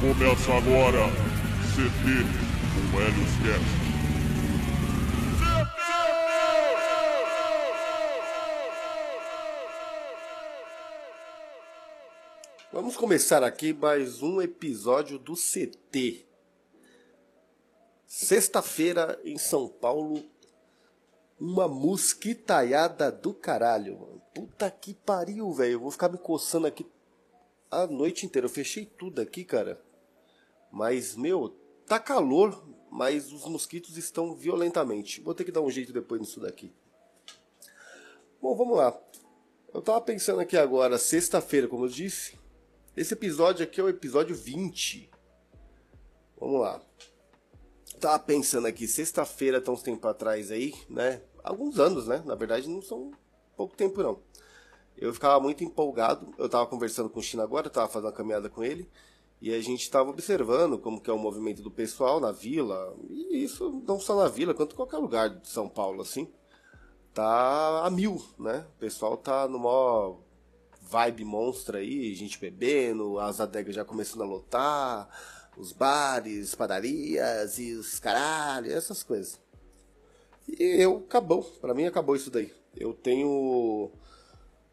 Começa agora CT com Helios Cast. Começar aqui mais um episódio do CT. Sexta-feira em São Paulo, uma mosquitaiada do caralho. Mano. Puta que pariu, velho. Eu vou ficar me coçando aqui a noite inteira. Eu fechei tudo aqui, cara. Mas, meu, tá calor, mas os mosquitos estão violentamente. Vou ter que dar um jeito depois nisso daqui. Bom, vamos lá. Eu tava pensando aqui agora, sexta-feira, como eu disse. Esse episódio aqui é o episódio 20. Vamos lá. Tava pensando aqui, sexta-feira, tão uns tempo atrás aí, né? Alguns anos, né? Na verdade, não são pouco tempo, não. Eu ficava muito empolgado. Eu tava conversando com o China agora, tava fazendo uma caminhada com ele. E a gente estava observando como que é o movimento do pessoal na vila, e isso não só na vila, quanto em qualquer lugar de São Paulo, assim. Tá a mil, né? O pessoal tá no maior vibe monstra aí, gente bebendo, as adegas já começando a lotar, os bares, padarias e os caralho, essas coisas. E eu, acabou, para mim acabou isso daí. Eu tenho...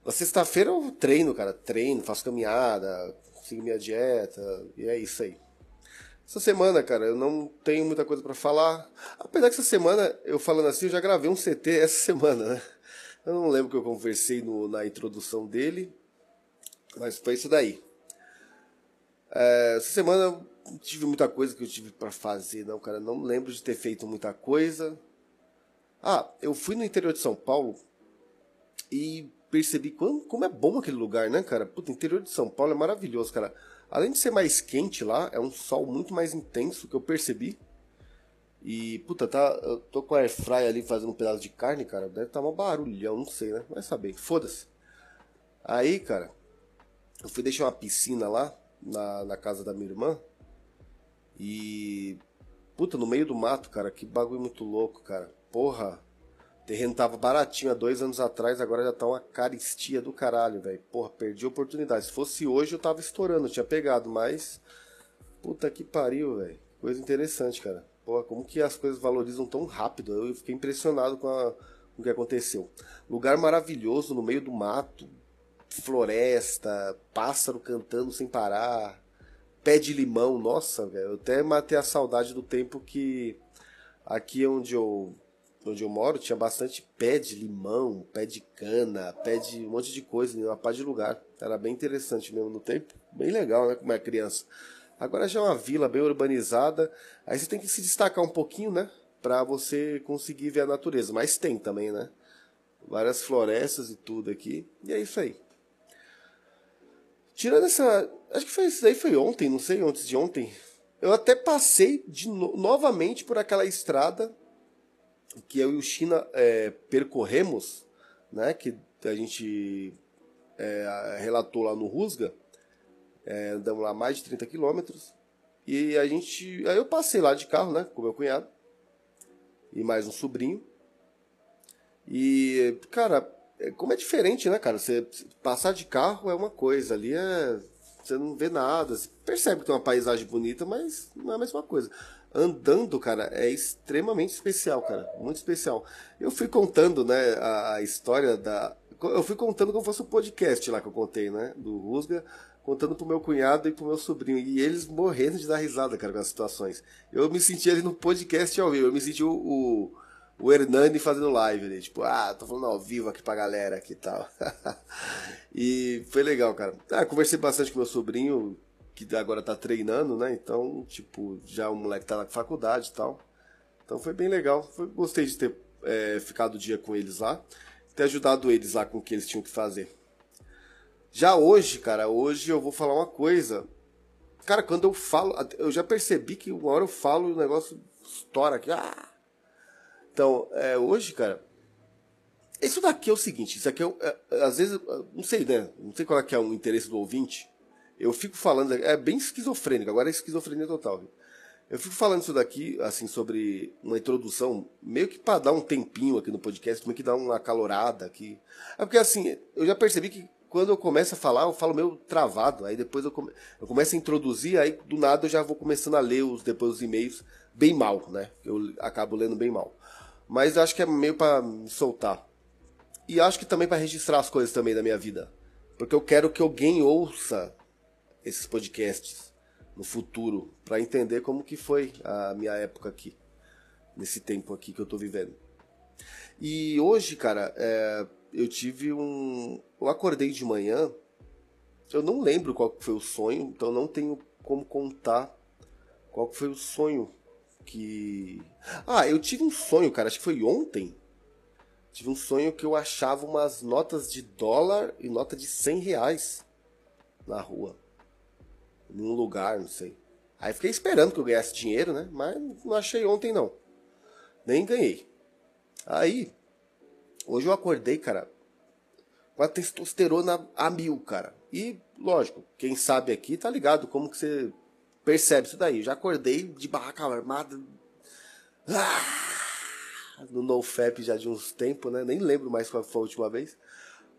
Na sexta-feira eu treino, cara, treino, faço caminhada, sigo minha dieta, e é isso aí. Essa semana, cara, eu não tenho muita coisa para falar. Apesar que essa semana, eu falando assim, eu já gravei um CT essa semana, né? Eu não lembro que eu conversei no, na introdução dele, mas foi isso daí. É, essa semana não tive muita coisa que eu tive para fazer, não, cara. Não lembro de ter feito muita coisa. Ah, eu fui no interior de São Paulo e percebi como, como é bom aquele lugar, né, cara? Puta, interior de São Paulo é maravilhoso, cara. Além de ser mais quente lá, é um sol muito mais intenso que eu percebi. E, puta, tá, eu tô com a airfryer ali fazendo um pedaço de carne, cara. Deve tá um barulhão, não sei, né? Vai saber, foda-se. Aí, cara, eu fui deixar uma piscina lá, na, na casa da minha irmã. E, puta, no meio do mato, cara, que bagulho muito louco, cara. Porra, terreno tava baratinho há dois anos atrás, agora já tá uma caristia do caralho, velho. Porra, perdi a oportunidade. Se fosse hoje eu tava estourando, tinha pegado, mas. Puta que pariu, velho. Coisa interessante, cara. Porra, como que as coisas valorizam tão rápido? Eu fiquei impressionado com, a, com o que aconteceu. Lugar maravilhoso, no meio do mato, floresta, pássaro cantando sem parar, pé de limão. Nossa, velho. Eu até matei a saudade do tempo que aqui onde eu onde eu moro tinha bastante pé de limão, pé de cana, pé de um monte de coisa, uma pá de lugar. Era bem interessante mesmo no tempo, bem legal, né, como é criança. Agora já é uma vila bem urbanizada, aí você tem que se destacar um pouquinho, né, para você conseguir ver a natureza, mas tem também, né? Várias florestas e tudo aqui, e é isso aí. Tirando essa, acho que foi isso daí foi ontem, não sei, antes de ontem. Eu até passei de no, novamente por aquela estrada que eu e o China é, percorremos, né, que a gente é, relatou lá no Rusga, é, andamos lá mais de 30 quilômetros, e a gente, aí eu passei lá de carro, né, com meu cunhado, e mais um sobrinho, e, cara, como é diferente, né, cara, você passar de carro é uma coisa, ali é, você não vê nada, você percebe que tem uma paisagem bonita, mas não é a mesma coisa andando, cara, é extremamente especial, cara. Muito especial. Eu fui contando, né, a, a história da. Eu fui contando como fosse o um podcast lá que eu contei, né? Do Rusga, contando pro meu cunhado e pro meu sobrinho. E eles morrendo de dar risada, cara, com as situações. Eu me senti ali no podcast ao vivo. Eu me senti o, o, o Hernani fazendo live ali. Tipo, ah, tô falando ao vivo aqui pra galera aqui e tal. e foi legal, cara. Ah, conversei bastante com meu sobrinho que agora tá treinando, né? Então, tipo, já o moleque tá na faculdade e tal. Então foi bem legal. Foi, gostei de ter é, ficado o dia com eles lá. Ter ajudado eles lá com o que eles tinham que fazer. Já hoje, cara, hoje eu vou falar uma coisa. Cara, quando eu falo, eu já percebi que uma hora eu falo e o negócio estoura aqui. Ah! Então, é, hoje, cara, Isso daqui é o seguinte, isso aqui é, é, às vezes, não sei, né? Não sei qual é, que é o interesse do ouvinte. Eu fico falando, é bem esquizofrênico, agora é esquizofrenia total. Viu? Eu fico falando isso daqui, assim, sobre uma introdução, meio que para dar um tempinho aqui no podcast, meio que dar uma calorada aqui. É porque, assim, eu já percebi que quando eu começo a falar, eu falo meio travado. Aí depois eu, come... eu começo a introduzir, aí do nada eu já vou começando a ler os, depois os e-mails bem mal, né? Eu acabo lendo bem mal. Mas acho que é meio para soltar. E acho que também para registrar as coisas também da minha vida. Porque eu quero que alguém ouça esses podcasts no futuro para entender como que foi a minha época aqui, nesse tempo aqui que eu tô vivendo. E hoje, cara, é, eu tive um. Eu acordei de manhã, eu não lembro qual foi o sonho, então não tenho como contar qual foi o sonho que. Ah, eu tive um sonho, cara, acho que foi ontem. Tive um sonho que eu achava umas notas de dólar e nota de 100 reais na rua num lugar, não sei. Aí fiquei esperando que eu ganhasse dinheiro, né? Mas não achei ontem não. Nem ganhei. Aí, hoje eu acordei, cara, com a testosterona a mil, cara. E, lógico, quem sabe aqui tá ligado como que você percebe isso daí. Já acordei de barraca armada. Ah, no NoFap já de uns tempos, né? Nem lembro mais qual foi a última vez.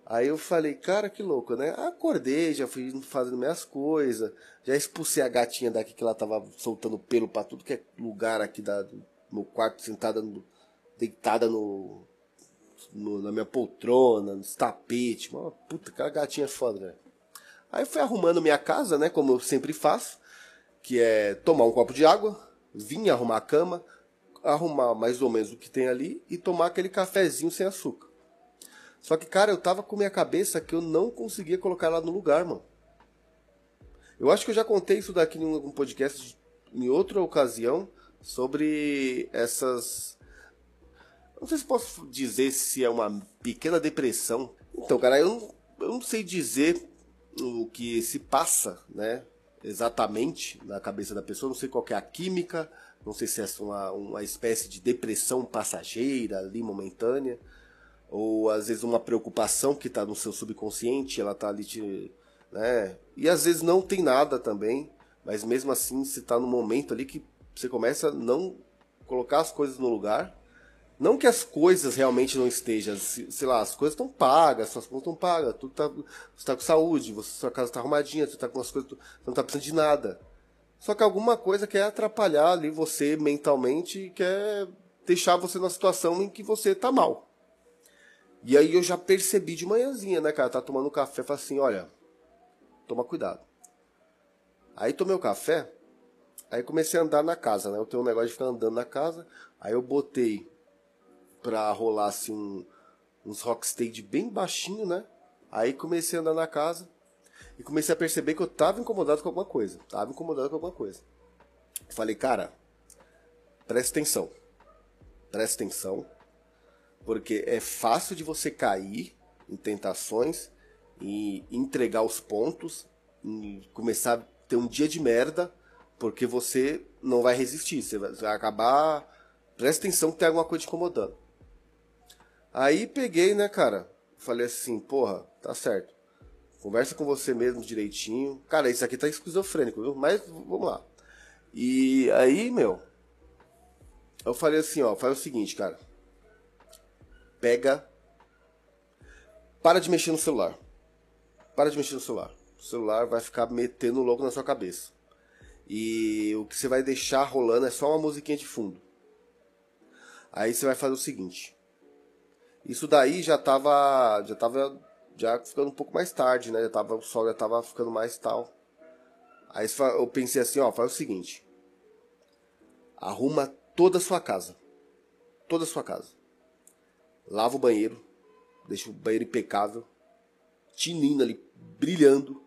Aí eu falei, cara, que louco, né? Acordei, já fui fazendo minhas coisas, já expulsei a gatinha daqui que ela tava soltando pelo para tudo que é lugar aqui da, meu quarto, sentada, no, deitada no, no, na minha poltrona, nos tapetes. Mano, puta, aquela gatinha é foda, né? Aí fui arrumando minha casa, né? Como eu sempre faço, que é tomar um copo de água, vir arrumar a cama, arrumar mais ou menos o que tem ali e tomar aquele cafezinho sem açúcar. Só que, cara, eu tava com minha cabeça que eu não conseguia colocar ela no lugar, mano. Eu acho que eu já contei isso daqui em um podcast em outra ocasião sobre essas. Não sei se posso dizer se é uma pequena depressão. Então, cara, eu não, eu não sei dizer o que se passa, né? Exatamente na cabeça da pessoa. Não sei qual é a química. Não sei se é uma, uma espécie de depressão passageira ali, momentânea ou às vezes uma preocupação que está no seu subconsciente, ela está ali te, né? E às vezes não tem nada também, mas mesmo assim você está no momento ali que você começa a não colocar as coisas no lugar. Não que as coisas realmente não estejam, sei lá, as coisas estão pagas, suas contas estão pagas, tudo tá, você está com saúde, você, sua casa está arrumadinha, você está com as coisas, você não está precisando de nada. Só que alguma coisa quer atrapalhar ali você mentalmente e quer deixar você na situação em que você está mal. E aí eu já percebi de manhãzinha, né, cara? Tá tomando café, falei assim, olha, toma cuidado. Aí tomei o café, aí comecei a andar na casa, né? Eu tenho um negócio de ficar andando na casa, aí eu botei pra rolar assim um, uns rockstage bem baixinho, né? Aí comecei a andar na casa e comecei a perceber que eu tava incomodado com alguma coisa. Tava incomodado com alguma coisa. Falei, cara, presta atenção. Presta atenção porque é fácil de você cair em tentações e entregar os pontos e começar a ter um dia de merda, porque você não vai resistir, você vai, acabar. Presta atenção que tem alguma coisa te incomodando. Aí peguei, né, cara? Falei assim, porra, tá certo. Conversa com você mesmo direitinho. Cara, isso aqui tá esquizofrênico, viu? Mas vamos lá. E aí, meu, eu falei assim, ó, faz o seguinte, cara pega. Para de mexer no celular. Para de mexer no celular. O celular vai ficar metendo louco na sua cabeça. E o que você vai deixar rolando é só uma musiquinha de fundo. Aí você vai fazer o seguinte. Isso daí já tava. Já tava. Já ficando um pouco mais tarde, né? Já tava, o sol já tava ficando mais tal. Aí eu pensei assim, ó, faz o seguinte. Arruma toda a sua casa. Toda a sua casa lava o banheiro, deixa o banheiro impecável, tinindo ali, brilhando,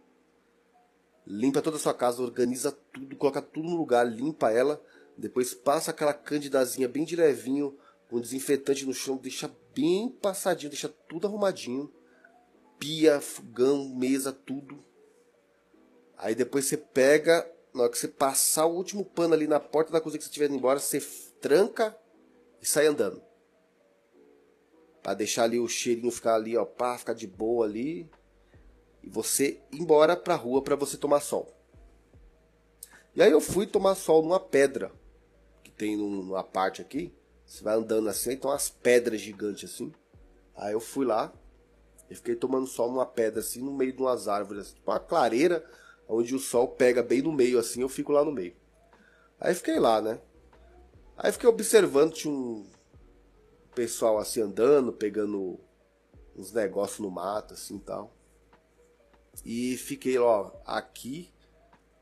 limpa toda a sua casa, organiza tudo, coloca tudo no lugar, limpa ela, depois passa aquela candidazinha bem de levinho, com desinfetante no chão, deixa bem passadinho, deixa tudo arrumadinho, pia, fogão, mesa, tudo. Aí depois você pega, na hora que você passar o último pano ali na porta da cozinha que você estiver indo embora, você tranca e sai andando. Pra deixar ali o cheirinho ficar ali, ó, pá, ficar de boa ali. E você ir embora pra rua pra você tomar sol. E aí eu fui tomar sol numa pedra. Que tem numa parte aqui. Você vai andando assim, então umas pedras gigantes assim. Aí eu fui lá. E fiquei tomando sol numa pedra assim, no meio de umas árvores. Assim, tipo uma clareira, onde o sol pega bem no meio assim, eu fico lá no meio. Aí fiquei lá, né? Aí fiquei observando, tinha um pessoal assim andando, pegando uns negócios no mato, assim tal. E fiquei, ó, aqui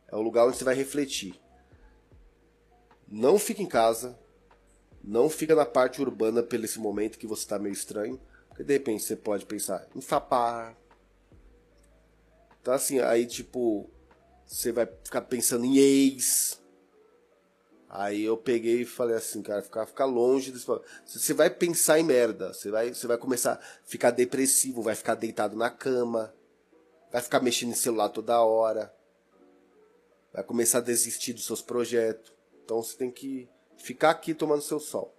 é o lugar onde você vai refletir. Não fica em casa, não fica na parte urbana pelo esse momento que você está meio estranho, porque de repente você pode pensar em sapar. Então assim, aí tipo, você vai ficar pensando em ex, Aí eu peguei e falei assim, cara, ficar, ficar longe desse Você vai pensar em merda, você vai, você vai começar a ficar depressivo, vai ficar deitado na cama, vai ficar mexendo em celular toda hora, vai começar a desistir dos seus projetos. Então você tem que ficar aqui tomando seu sol.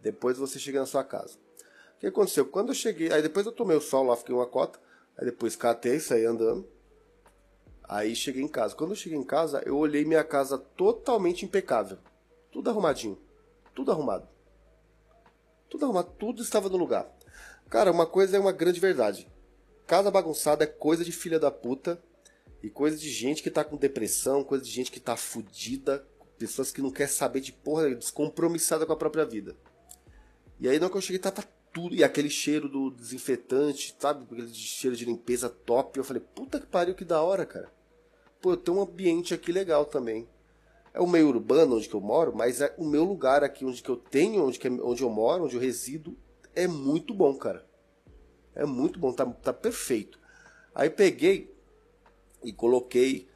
Depois você chega na sua casa. O que aconteceu? Quando eu cheguei, aí depois eu tomei o sol lá, fiquei uma cota, aí depois catei, saí andando. Aí cheguei em casa. Quando eu cheguei em casa, eu olhei minha casa totalmente impecável. Tudo arrumadinho. Tudo arrumado. Tudo arrumado. Tudo estava no lugar. Cara, uma coisa é uma grande verdade. Casa bagunçada é coisa de filha da puta. E coisa de gente que tá com depressão, coisa de gente que tá fudida, pessoas que não quer saber de porra, descompromissada com a própria vida. E aí, na hora que eu cheguei, tava tudo. E aquele cheiro do desinfetante, sabe? Aquele cheiro de limpeza top. Eu falei, puta que pariu, que da hora, cara. Pô, eu tenho um ambiente aqui legal também é o meio urbano onde eu moro, mas é o meu lugar aqui onde que eu tenho, onde, que, é, onde eu moro, onde eu resido, é muito bom, cara. É muito bom, tá, tá perfeito. Aí peguei e coloquei.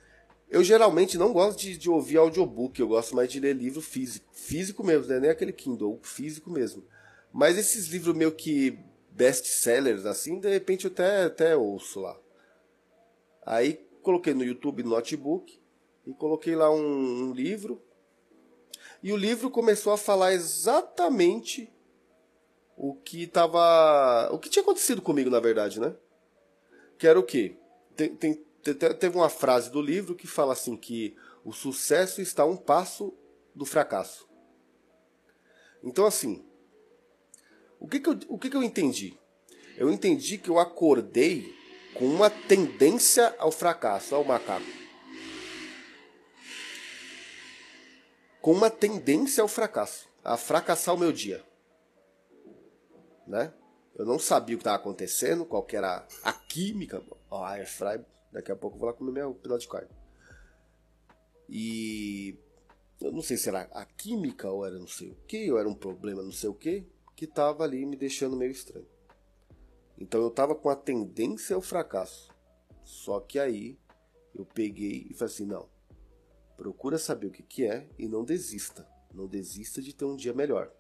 Eu geralmente não gosto de, de ouvir audiobook, eu gosto mais de ler livro físico. Físico mesmo, né? Nem aquele Kindle, físico mesmo. Mas esses livros meio que best-sellers, assim, de repente eu até, até ouço lá. Aí coloquei no YouTube no notebook e coloquei lá um, um livro. E o livro começou a falar exatamente o que tava. O que tinha acontecido comigo, na verdade, né? Que era o quê? Tem, tem, teve uma frase do livro que fala assim que o sucesso está a um passo do fracasso. Então, assim, o que, que, eu, o que, que eu entendi? Eu entendi que eu acordei com uma tendência ao fracasso, ao macaco. com uma tendência ao fracasso, a fracassar o meu dia. Né? Eu não sabia o que estava acontecendo, qual que era a química. Ó, oh, fry, daqui a pouco eu vou lá comer meu pedaço de carne. E eu não sei se era a química ou era não sei o que, ou era um problema não sei o que, que estava ali me deixando meio estranho. Então eu estava com a tendência ao fracasso. Só que aí eu peguei e falei assim, não, Procura saber o que, que é e não desista. Não desista de ter um dia melhor.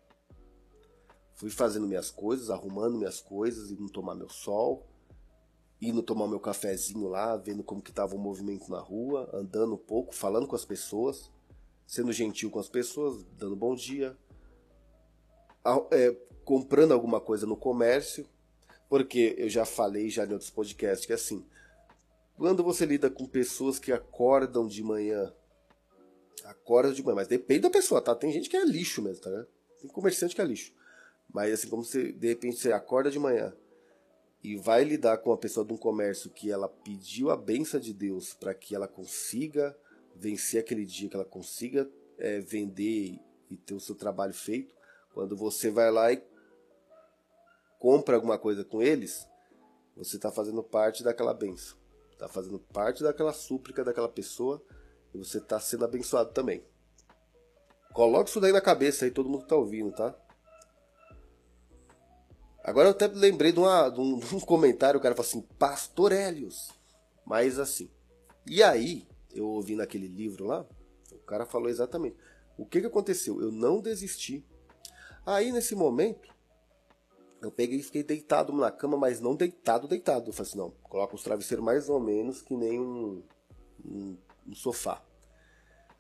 Fui fazendo minhas coisas, arrumando minhas coisas, indo tomar meu sol, indo tomar meu cafezinho lá, vendo como que estava o movimento na rua, andando um pouco, falando com as pessoas, sendo gentil com as pessoas, dando bom dia, é, comprando alguma coisa no comércio, porque eu já falei já em outros podcasts que assim, quando você lida com pessoas que acordam de manhã Acorda de manhã, mas depende da pessoa, tá? Tem gente que é lixo mesmo, tá? Tem comerciante que é lixo. Mas assim, como você, de repente, você acorda de manhã e vai lidar com uma pessoa de um comércio que ela pediu a benção de Deus para que ela consiga vencer aquele dia, que ela consiga é, vender e ter o seu trabalho feito, quando você vai lá e compra alguma coisa com eles, você está fazendo parte daquela benção, está fazendo parte daquela súplica daquela pessoa e você está sendo abençoado também. Coloque isso daí na cabeça aí, todo mundo está ouvindo, tá? Agora eu até lembrei de, uma, de, um, de um, comentário, o cara falou assim, Pastor Hélios. Mas assim. E aí, eu ouvi naquele livro lá, o cara falou exatamente. O que, que aconteceu? Eu não desisti. Aí, nesse momento, eu peguei e fiquei deitado na cama, mas não deitado, deitado. Eu falei assim, não, coloca os travesseiros mais ou menos que nem um, um no sofá.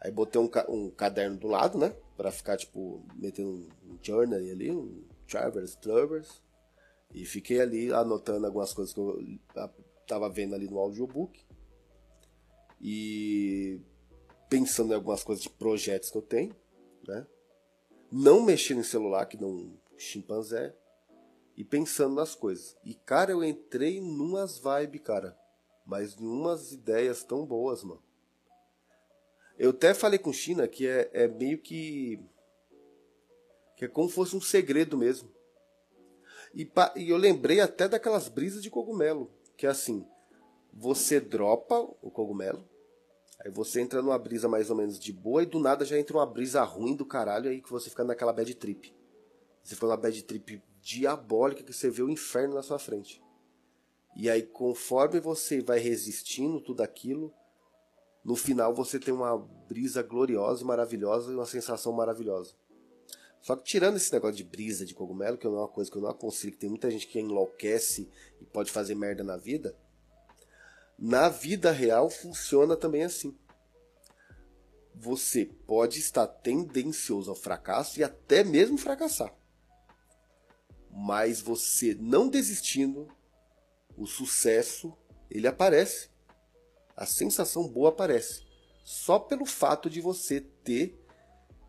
Aí botei um, um caderno do lado, né? Pra ficar, tipo, metendo um, um journal ali, um Travers, Travers. E fiquei ali anotando algumas coisas que eu estava vendo ali no audiobook. E pensando em algumas coisas de projetos que eu tenho, né? Não mexendo em celular, que não chimpanzé. E pensando nas coisas. E, cara, eu entrei numas vibes, cara. Mas numas ideias tão boas, mano. Eu até falei com China que é, é meio que. que é como se fosse um segredo mesmo. E, e eu lembrei até daquelas brisas de cogumelo. Que é assim: você dropa o cogumelo, aí você entra numa brisa mais ou menos de boa, e do nada já entra uma brisa ruim do caralho, aí que você fica naquela bad trip. Você foi uma bad trip diabólica que você vê o inferno na sua frente. E aí, conforme você vai resistindo tudo aquilo, no final você tem uma brisa gloriosa e maravilhosa e uma sensação maravilhosa. Só que tirando esse negócio de brisa de cogumelo, que é uma coisa que eu não aconselho, que tem muita gente que enlouquece e pode fazer merda na vida, na vida real funciona também assim. Você pode estar tendencioso ao fracasso e até mesmo fracassar. Mas você não desistindo, o sucesso ele aparece a sensação boa aparece. Só pelo fato de você ter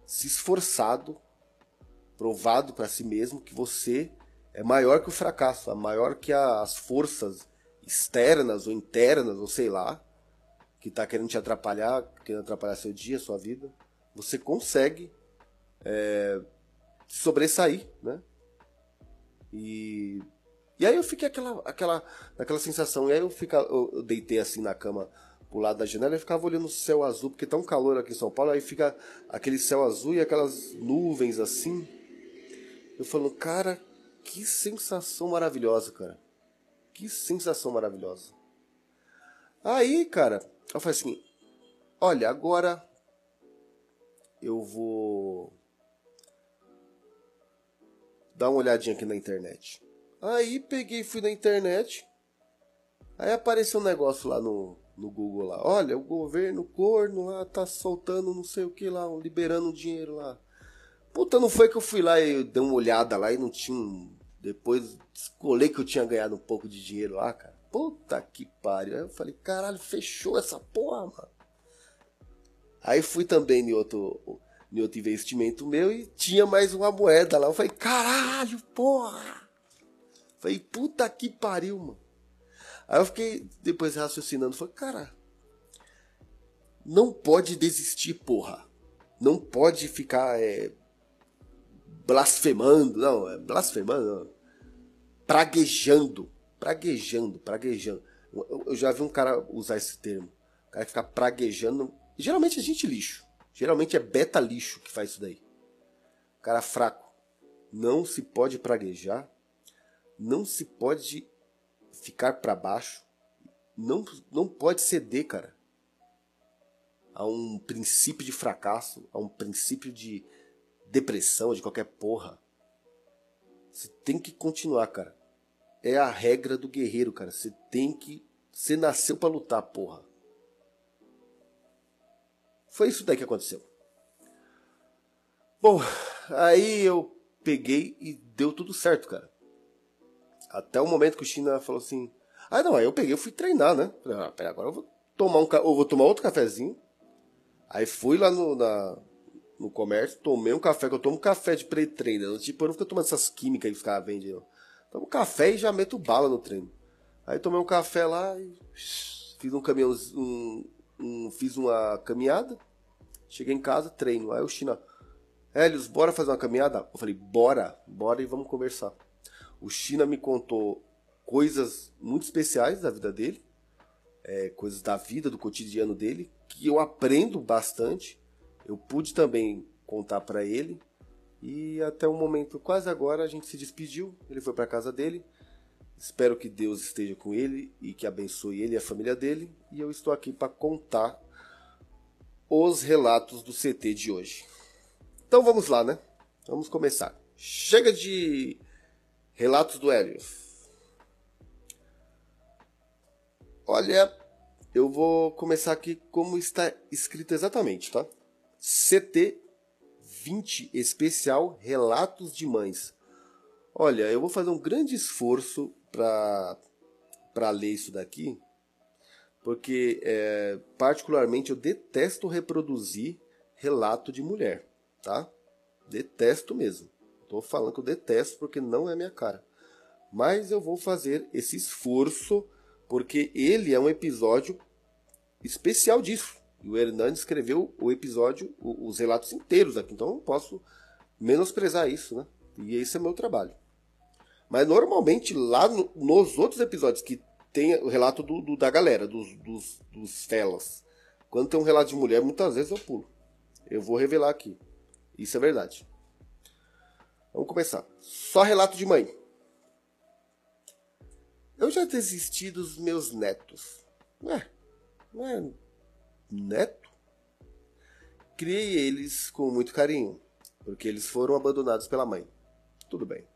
se esforçado, provado para si mesmo que você é maior que o fracasso, é maior que as forças externas ou internas, ou sei lá, que está querendo te atrapalhar, querendo atrapalhar seu dia, sua vida. Você consegue é, sobressair, né? E e aí eu fiquei aquela, aquela, aquela sensação. E aí eu, fica, eu, eu deitei assim na cama pro lado da janela e ficava olhando o céu azul, porque tá um calor aqui em São Paulo, aí fica aquele céu azul e aquelas nuvens assim. Eu falo, cara, que sensação maravilhosa, cara. Que sensação maravilhosa. Aí, cara, eu falei assim: olha, agora eu vou dar uma olhadinha aqui na internet. Aí peguei, fui na internet. Aí apareceu um negócio lá no, no Google lá. Olha, o governo corno lá tá soltando não sei o que lá, liberando dinheiro lá. Puta, não foi que eu fui lá e dei uma olhada lá e não tinha. Um... Depois descolei que eu tinha ganhado um pouco de dinheiro lá, cara. Puta que pariu. Aí eu falei, caralho, fechou essa porra, mano. Aí fui também em outro, em outro investimento meu e tinha mais uma moeda lá. Eu falei, caralho, porra. Falei, puta que pariu, mano. Aí eu fiquei depois raciocinando, falei, cara, não pode desistir, porra. Não pode ficar é, blasfemando, não, é blasfemando, não. praguejando, praguejando, praguejando. Eu, eu já vi um cara usar esse termo, o cara ficar praguejando. Geralmente é gente lixo, geralmente é beta lixo que faz isso daí. Cara fraco. Não se pode praguejar não se pode ficar para baixo, não, não pode ceder, cara, a um princípio de fracasso, a um princípio de depressão, de qualquer porra. Você tem que continuar, cara. É a regra do guerreiro, cara. Você tem que. Você nasceu para lutar, porra. Foi isso daí que aconteceu. Bom, aí eu peguei e deu tudo certo, cara. Até o momento que o China falou assim. Ah, não, aí eu peguei, eu fui treinar, né? Falei, ah, pera, agora eu vou tomar um eu vou tomar outro cafezinho. Aí fui lá no, na, no comércio, tomei um café, que eu tomo café de pré-treino. Tipo, eu não fico tomando essas químicas que os caras. Tomo café e já meto bala no treino. Aí tomei um café lá e fiz um caminhão, um, um, fiz uma caminhada. Cheguei em casa, treino. Aí o China, Helios, bora fazer uma caminhada? Eu falei, bora, bora e vamos conversar. O China me contou coisas muito especiais da vida dele, é, coisas da vida, do cotidiano dele, que eu aprendo bastante. Eu pude também contar para ele. E até o momento, quase agora, a gente se despediu. Ele foi para casa dele. Espero que Deus esteja com ele e que abençoe ele e a família dele. E eu estou aqui para contar os relatos do CT de hoje. Então vamos lá, né? Vamos começar. Chega de Relatos do Hélio. Olha, eu vou começar aqui como está escrito exatamente, tá? CT 20 especial Relatos de Mães. Olha, eu vou fazer um grande esforço para para ler isso daqui, porque é, particularmente eu detesto reproduzir relato de mulher, tá? Detesto mesmo. Tô falando que eu detesto porque não é minha cara. Mas eu vou fazer esse esforço porque ele é um episódio especial disso. E o Hernandes escreveu o episódio, os relatos inteiros aqui, então eu não posso menosprezar isso, né? E esse é meu trabalho. Mas normalmente lá no, nos outros episódios que tem o relato do, do da galera, dos, dos, dos felas. Quando tem um relato de mulher, muitas vezes eu pulo. Eu vou revelar aqui. Isso é verdade. Vamos começar. Só relato de mãe. Eu já desisti dos meus netos. Ué, não é neto? Criei eles com muito carinho, porque eles foram abandonados pela mãe. Tudo bem.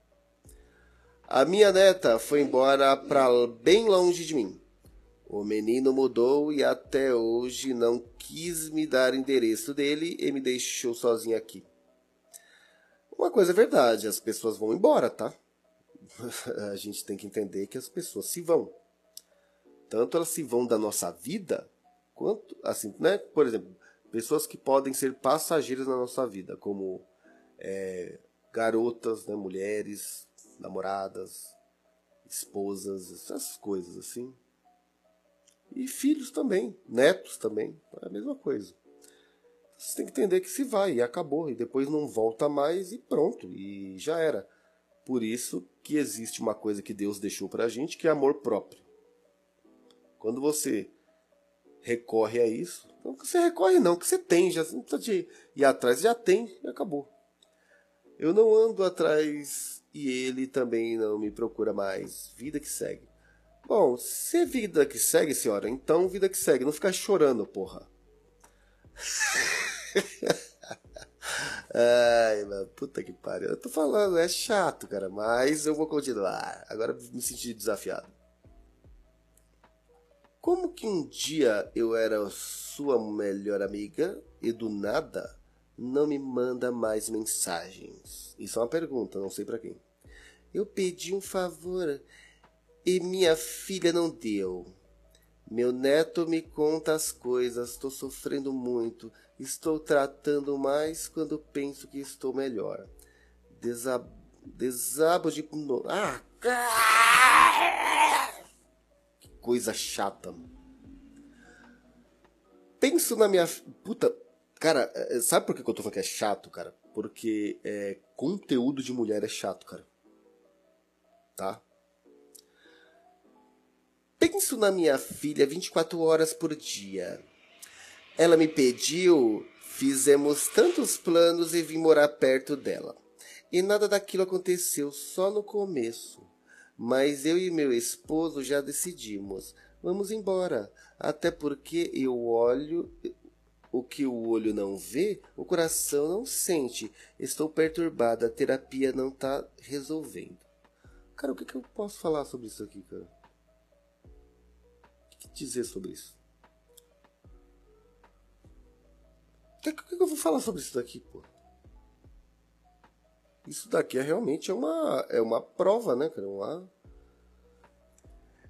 A minha neta foi embora para bem longe de mim. O menino mudou e até hoje não quis me dar endereço dele e me deixou sozinho aqui. Uma coisa é verdade, as pessoas vão embora, tá? a gente tem que entender que as pessoas se vão. Tanto elas se vão da nossa vida, quanto, assim, né? Por exemplo, pessoas que podem ser passageiras na nossa vida, como é, garotas, né, mulheres, namoradas, esposas, essas coisas assim. E filhos também, netos também, é a mesma coisa. Você tem que entender que se vai e acabou, e depois não volta mais e pronto, e já era. Por isso que existe uma coisa que Deus deixou pra gente, que é amor próprio. Quando você recorre a isso, não que você recorre não, que você tem, já não precisa de ir atrás, já tem e acabou. Eu não ando atrás e ele também não me procura mais. Vida que segue. Bom, se é vida que segue, senhora, então vida que segue. Não ficar chorando, porra. Ai, mano, puta que pariu. Eu tô falando, é chato, cara, mas eu vou continuar. Agora me senti desafiado. Como que um dia eu era sua melhor amiga e do nada não me manda mais mensagens? Isso é uma pergunta, não sei para quem. Eu pedi um favor e minha filha não deu. Meu neto me conta as coisas, estou sofrendo muito, estou tratando mais quando penso que estou melhor. Desab... Desabo de. Ah! Coisa chata. Penso na minha. Puta. Cara, é, sabe por que eu tô falando que é chato, cara? Porque é, conteúdo de mulher é chato, cara tá? Penso na minha filha 24 horas por dia. Ela me pediu, fizemos tantos planos e vim morar perto dela. E nada daquilo aconteceu só no começo. Mas eu e meu esposo já decidimos. Vamos embora. Até porque eu olho o que o olho não vê, o coração não sente. Estou perturbada, a terapia não está resolvendo. Cara, o que, que eu posso falar sobre isso aqui, cara? O que, dizer sobre isso? O que, que, eu vou falar sobre isso daqui, pô? Isso daqui é realmente é uma, é uma prova, né, cara? Uma...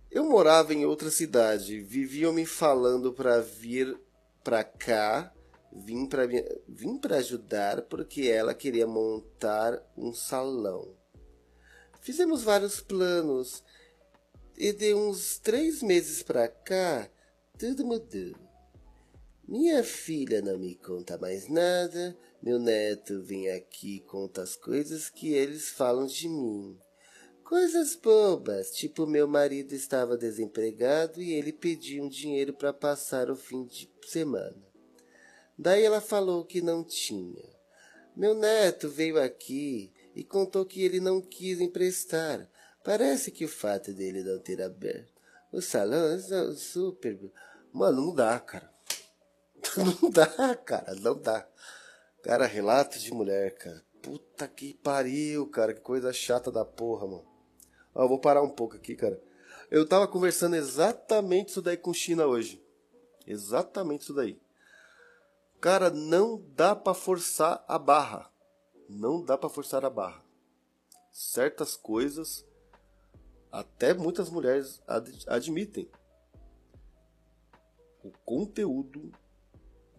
Eu morava em outra cidade, viviam me falando para vir pra cá, vim para vim para ajudar porque ela queria montar um salão. Fizemos vários planos. E de uns três meses pra cá, tudo mudou. Minha filha não me conta mais nada. Meu neto vem aqui e conta as coisas que eles falam de mim. Coisas bobas, tipo meu marido estava desempregado e ele pediu um dinheiro para passar o fim de semana. Daí ela falou que não tinha. Meu neto veio aqui e contou que ele não quis emprestar. Parece que o fato dele não ter aberto o salão é super. Mano, não dá, cara. Não dá, cara, não dá. Cara, relato de mulher, cara. Puta que pariu, cara. Que coisa chata da porra, mano. Ó, eu vou parar um pouco aqui, cara. Eu tava conversando exatamente isso daí com China hoje. Exatamente isso daí. Cara, não dá para forçar a barra. Não dá para forçar a barra. certas coisas até muitas mulheres ad admitem. O conteúdo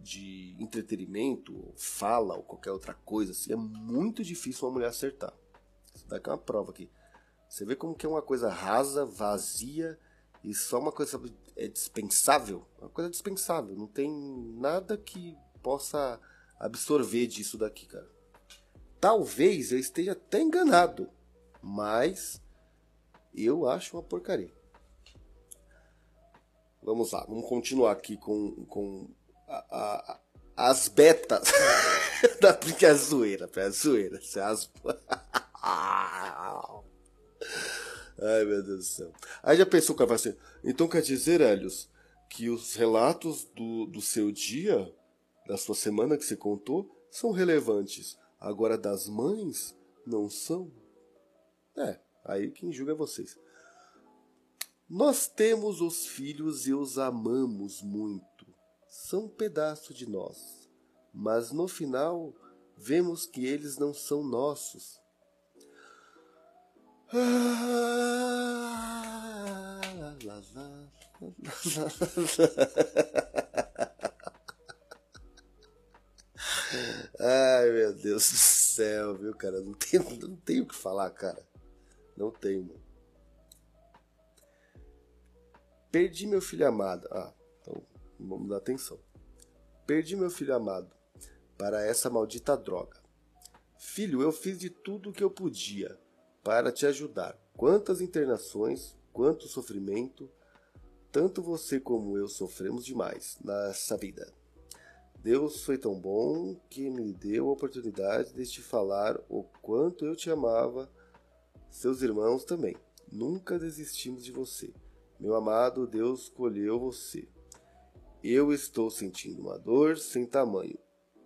de entretenimento, fala ou qualquer outra coisa, assim, é muito difícil uma mulher acertar. Isso daqui é uma prova aqui. Você vê como que é uma coisa rasa, vazia e só uma coisa é dispensável. Uma coisa dispensável. Não tem nada que possa absorver disso daqui, cara. Talvez eu esteja até enganado, mas eu acho uma porcaria. Vamos lá, vamos continuar aqui com, com a, as betas da porque é zoeira, é zoeira. As... Ai meu Deus do céu. Aí já pensou o cara assim, então quer dizer, Helios, que os relatos do, do seu dia, da sua semana que você contou, são relevantes. Agora das mães, não são? É, aí quem julga é vocês. Nós temos os filhos e os amamos muito são um pedaço de nós, mas no final vemos que eles não são nossos. Ai meu Deus do céu, viu, cara? Não tenho, não tenho o que falar, cara. Não tenho. Perdi meu filho amado. Ah, Vamos dar atenção. Perdi meu filho amado para essa maldita droga. Filho, eu fiz de tudo o que eu podia para te ajudar. Quantas internações, quanto sofrimento, tanto você como eu sofremos demais nessa vida. Deus foi tão bom que me deu a oportunidade de te falar o quanto eu te amava, seus irmãos também. Nunca desistimos de você. Meu amado, Deus escolheu você. Eu estou sentindo uma dor sem tamanho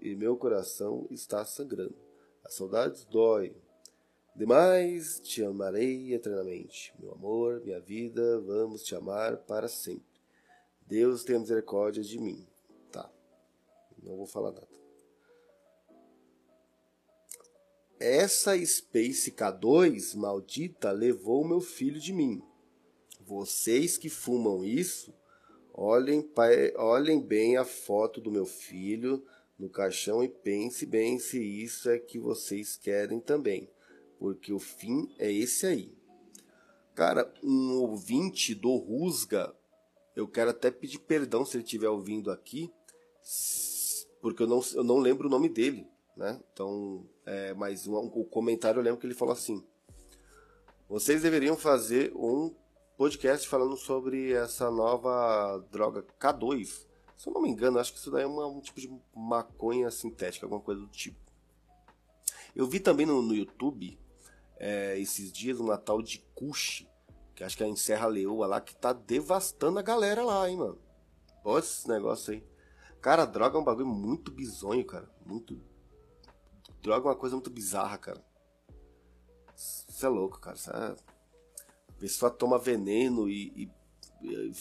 e meu coração está sangrando. As saudades dói. Demais te amarei eternamente. Meu amor, minha vida, vamos te amar para sempre. Deus tenha misericórdia de mim. Tá. Não vou falar nada. Essa Space K2 maldita levou meu filho de mim. Vocês que fumam isso Olhem, pai, olhem bem a foto do meu filho no caixão e pense bem se isso é que vocês querem também, porque o fim é esse aí. Cara, um ouvinte do Rusga, eu quero até pedir perdão se ele estiver ouvindo aqui, porque eu não, eu não lembro o nome dele, né? Então, é, mas um, o comentário eu lembro que ele falou assim: vocês deveriam fazer um podcast falando sobre essa nova droga K2. Se eu não me engano, acho que isso daí é uma, um tipo de maconha sintética, alguma coisa do tipo. Eu vi também no, no YouTube é, esses dias uma tal de Kush, que acho que é em Serra Leoa lá, que tá devastando a galera lá, hein, mano. Olha esse negócio aí. Cara, droga é um bagulho muito bizonho, cara. Muito. Droga é uma coisa muito bizarra, cara. Isso é louco, cara. Isso é pessoa toma veneno e, e,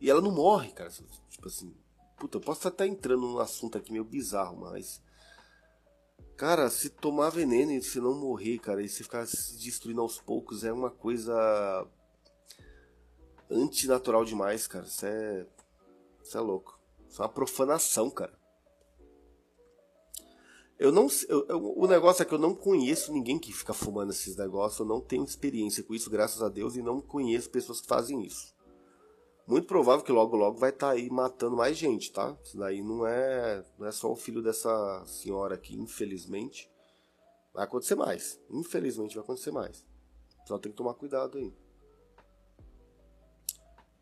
e, ela não morre, cara. Tipo assim, puta, eu posso estar entrando num assunto aqui meio bizarro, mas. Cara, se tomar veneno e se não morrer, cara, e se ficar se destruindo aos poucos é uma coisa antinatural demais, cara. Isso é. Isso é louco. Isso é uma profanação, cara. Eu não eu, eu, o negócio é que eu não conheço ninguém que fica fumando esses negócios, eu não tenho experiência com isso, graças a Deus, e não conheço pessoas que fazem isso. Muito provável que logo logo vai estar tá aí matando mais gente, tá? Isso daí não é, não é só o filho dessa senhora aqui, infelizmente. Vai acontecer mais. Infelizmente vai acontecer mais. Só tem que tomar cuidado aí.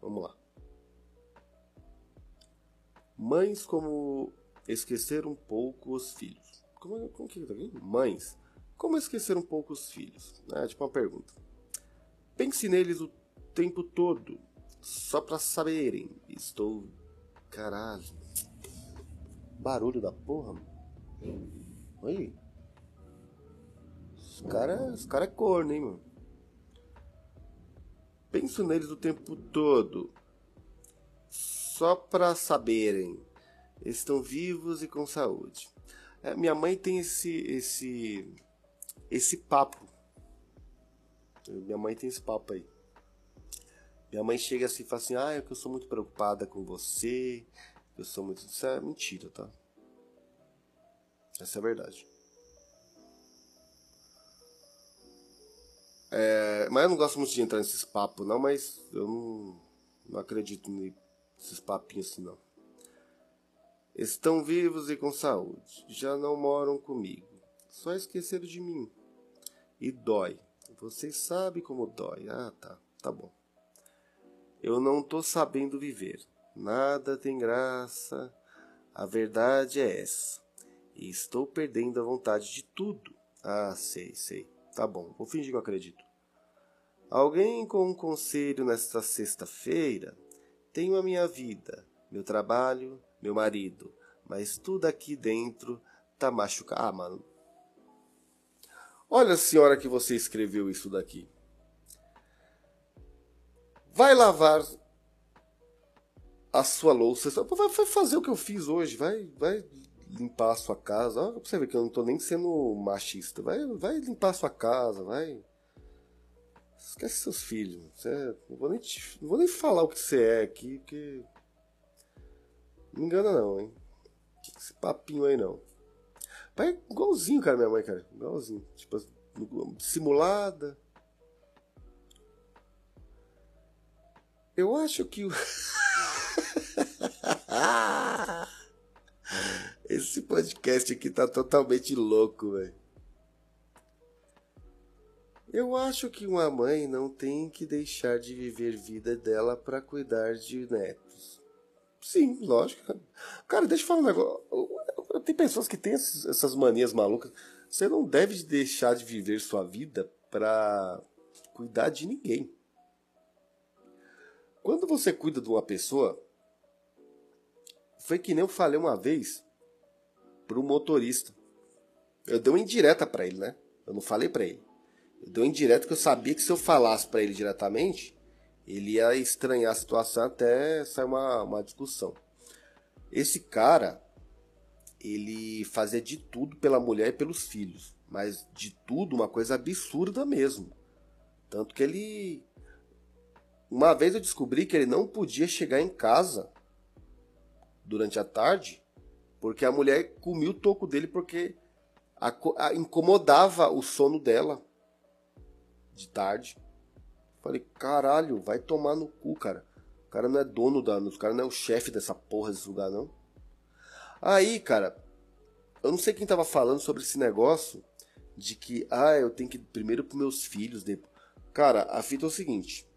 Vamos lá. Mães como esquecer um pouco os filhos. Como, como que tá aqui? Mães. Como esquecer um pouco os filhos? É tipo uma pergunta. Pense neles o tempo todo, só para saberem. Estou. Caralho. Barulho da porra. Oi. Os caras os cara é corno, hein, mano. Penso neles o tempo todo, só para saberem. Estão vivos e com saúde. É, minha mãe tem esse esse esse papo Minha mãe tem esse papo aí. Minha mãe chega assim e fala assim: Ah, é que eu sou muito preocupada com você. Eu sou muito. Isso é mentira, tá? Essa é a verdade. É, mas eu não gosto muito de entrar nesses papos, não, mas eu não, não acredito nesses papinhos assim, não. Estão vivos e com saúde. Já não moram comigo. Só esqueceram de mim. E dói. Vocês sabem como dói. Ah, tá. Tá bom. Eu não tô sabendo viver. Nada tem graça. A verdade é essa. E estou perdendo a vontade de tudo. Ah, sei, sei. Tá bom, vou fingir que eu acredito. Alguém com um conselho nesta sexta-feira? Tenho a minha vida, meu trabalho, meu marido, mas tudo aqui dentro tá machucado. Ah, mano. Olha a senhora que você escreveu isso daqui. Vai lavar a sua louça. Vai fazer o que eu fiz hoje. Vai, vai limpar a sua casa. Olha pra você ver que eu não tô nem sendo machista. Vai, vai limpar a sua casa, vai. Esquece seus filhos. Você, não, vou nem te, não vou nem falar o que você é aqui, porque. Me engana não, hein? Esse papinho aí não. Pai, igualzinho, cara, minha mãe, cara. Igualzinho. Tipo, simulada. Eu acho que o. Esse podcast aqui tá totalmente louco, velho. Eu acho que uma mãe não tem que deixar de viver vida dela para cuidar de netos. Sim, lógico. Cara, deixa eu falar um negócio. Tem pessoas que têm essas manias malucas. Você não deve deixar de viver sua vida para cuidar de ninguém. Quando você cuida de uma pessoa, foi que nem eu falei uma vez pro motorista. Eu dei uma indireta para ele, né? Eu não falei para ele. Eu dei uma indireta que eu sabia que se eu falasse para ele diretamente, ele ia estranhar a situação até sair uma, uma discussão. Esse cara, ele fazia de tudo pela mulher e pelos filhos, mas de tudo uma coisa absurda mesmo. Tanto que ele uma vez eu descobri que ele não podia chegar em casa durante a tarde porque a mulher comia o toco dele porque a, a, incomodava o sono dela de tarde. Falei, caralho, vai tomar no cu, cara. O cara não é dono da. O cara não é o chefe dessa porra desse lugar, não. Aí, cara, eu não sei quem tava falando sobre esse negócio de que, ah, eu tenho que ir primeiro pros meus filhos. Depois. Cara, a fita é o seguinte: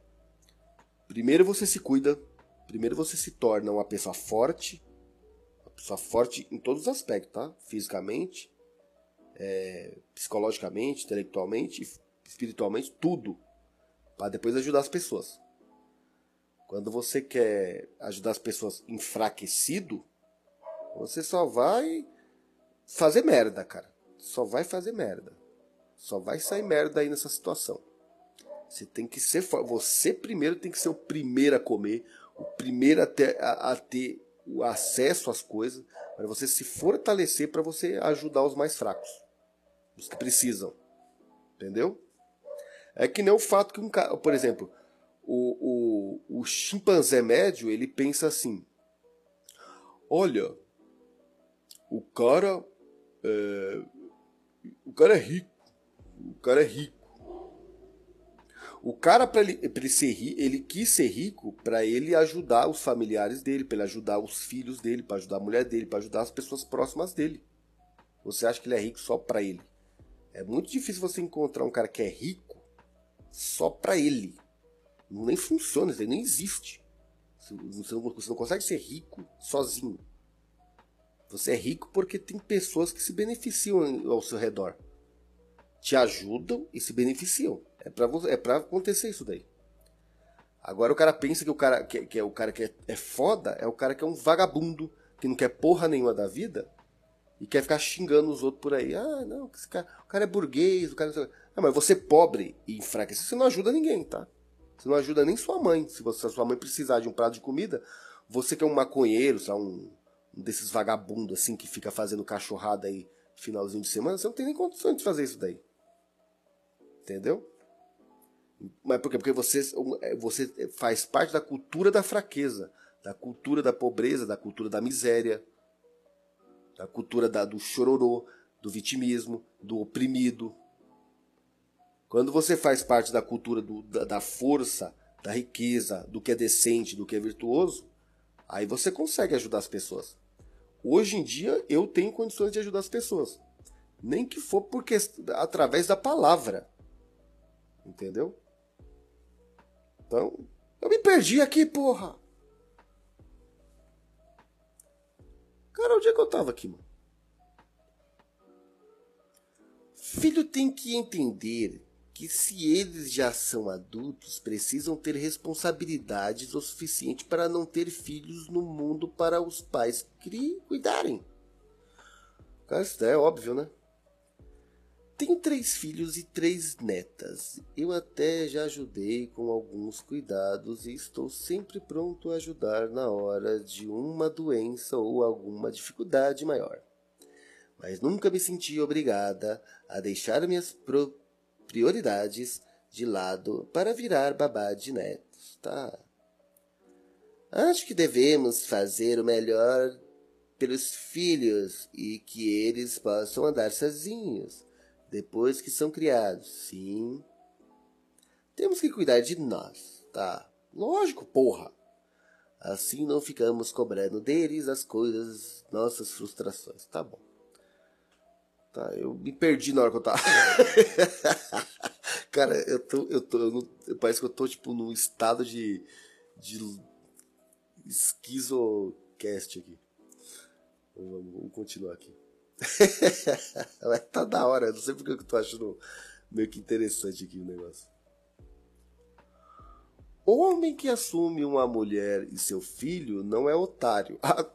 primeiro você se cuida, primeiro você se torna uma pessoa forte, uma pessoa forte em todos os aspectos, tá? Fisicamente, é, psicologicamente, intelectualmente, espiritualmente, tudo, para depois ajudar as pessoas. Quando você quer ajudar as pessoas enfraquecido, você só vai fazer merda, cara. Só vai fazer merda. Só vai sair merda aí nessa situação. Você tem que ser. Você primeiro tem que ser o primeiro a comer, o primeiro a ter, a, a ter o acesso às coisas, para você se fortalecer para você ajudar os mais fracos, os que precisam. Entendeu? É que nem o fato que um cara, por exemplo, o, o, o chimpanzé médio ele pensa assim: olha, o cara é, o cara é rico, o cara é rico. O cara para ele, ele ser rico, ele quis ser rico para ele ajudar os familiares dele, para ele ajudar os filhos dele, para ajudar a mulher dele, para ajudar as pessoas próximas dele. Você acha que ele é rico só para ele? É muito difícil você encontrar um cara que é rico só para ele. Nem funciona, isso nem existe. Você não, você não consegue ser rico sozinho. Você é rico porque tem pessoas que se beneficiam ao seu redor. Te ajudam e se beneficiam. É pra, é pra acontecer isso daí. Agora o cara pensa que o cara que, que é o cara que é, é foda é o cara que é um vagabundo, que não quer porra nenhuma da vida e quer ficar xingando os outros por aí. Ah, não, esse cara, o cara é burguês, o cara. Não, mas você pobre e enfraquecido, você não ajuda ninguém, tá? Você não ajuda nem sua mãe. Se, você, a sua mãe precisar de um prato de comida, você que é um maconheiro, sabe, um, um desses vagabundos assim que fica fazendo cachorrada aí finalzinho de semana, você não tem nem condições de fazer isso daí. Entendeu? Mas por quê? Porque você, é, você faz parte da cultura da fraqueza, da cultura da pobreza, da cultura da miséria, da cultura da, do chororô, do vitimismo, do oprimido. Quando você faz parte da cultura do, da, da força, da riqueza, do que é decente, do que é virtuoso, aí você consegue ajudar as pessoas. Hoje em dia eu tenho condições de ajudar as pessoas. Nem que for porque através da palavra. Entendeu? Então, eu me perdi aqui, porra. Cara, onde é que eu tava aqui, mano? Filho tem que entender que se eles já são adultos, precisam ter responsabilidades o suficiente para não ter filhos no mundo para os pais cuidarem. Cara, isso é óbvio, né? Tenho três filhos e três netas. Eu até já ajudei com alguns cuidados e estou sempre pronto a ajudar na hora de uma doença ou alguma dificuldade maior. Mas nunca me senti obrigada a deixar minhas prioridades de lado para virar babá de netos, tá? Acho que devemos fazer o melhor pelos filhos e que eles possam andar sozinhos depois que são criados. Sim. Temos que cuidar de nós, tá? Lógico, porra. Assim não ficamos cobrando deles as coisas, nossas frustrações. Tá bom. Tá, eu me perdi na hora que eu tava. Cara, eu tô. Eu tô. Eu não, parece que eu tô, tipo, num estado de. de esquizocast aqui. Vamos, vamos continuar aqui. tá da hora, não sei porque eu tô achando meio que interessante aqui o negócio. O homem que assume uma mulher e seu filho não é otário. Ah,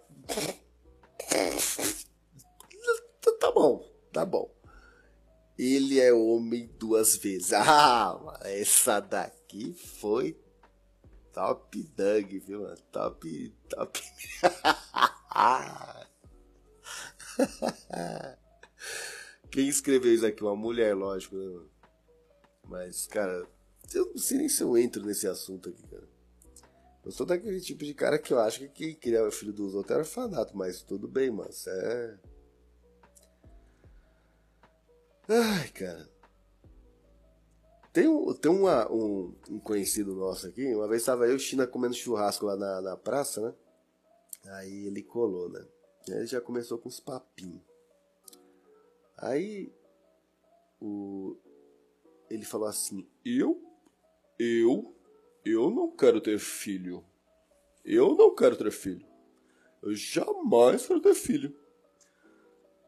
tá bom, tá bom. Ele é homem duas vezes. Ah, essa daqui foi top dug, viu, mano? Top, top. Quem escreveu isso aqui? Uma mulher, lógico. Né? Mas, cara, eu não sei nem se eu entro nesse assunto aqui, cara. Eu sou daquele tipo de cara que eu acho que quem criava filho dos outros era fanato, mas tudo bem, mano. É. Ai, cara. Tem, um, tem uma, um, um, conhecido nosso aqui, uma vez estava eu e o China comendo churrasco lá na, na praça, né? Aí ele colou, né? Ele já começou com os papinhos. Aí o, ele falou assim: Eu, eu, eu não quero ter filho. Eu não quero ter filho. Eu jamais quero ter filho.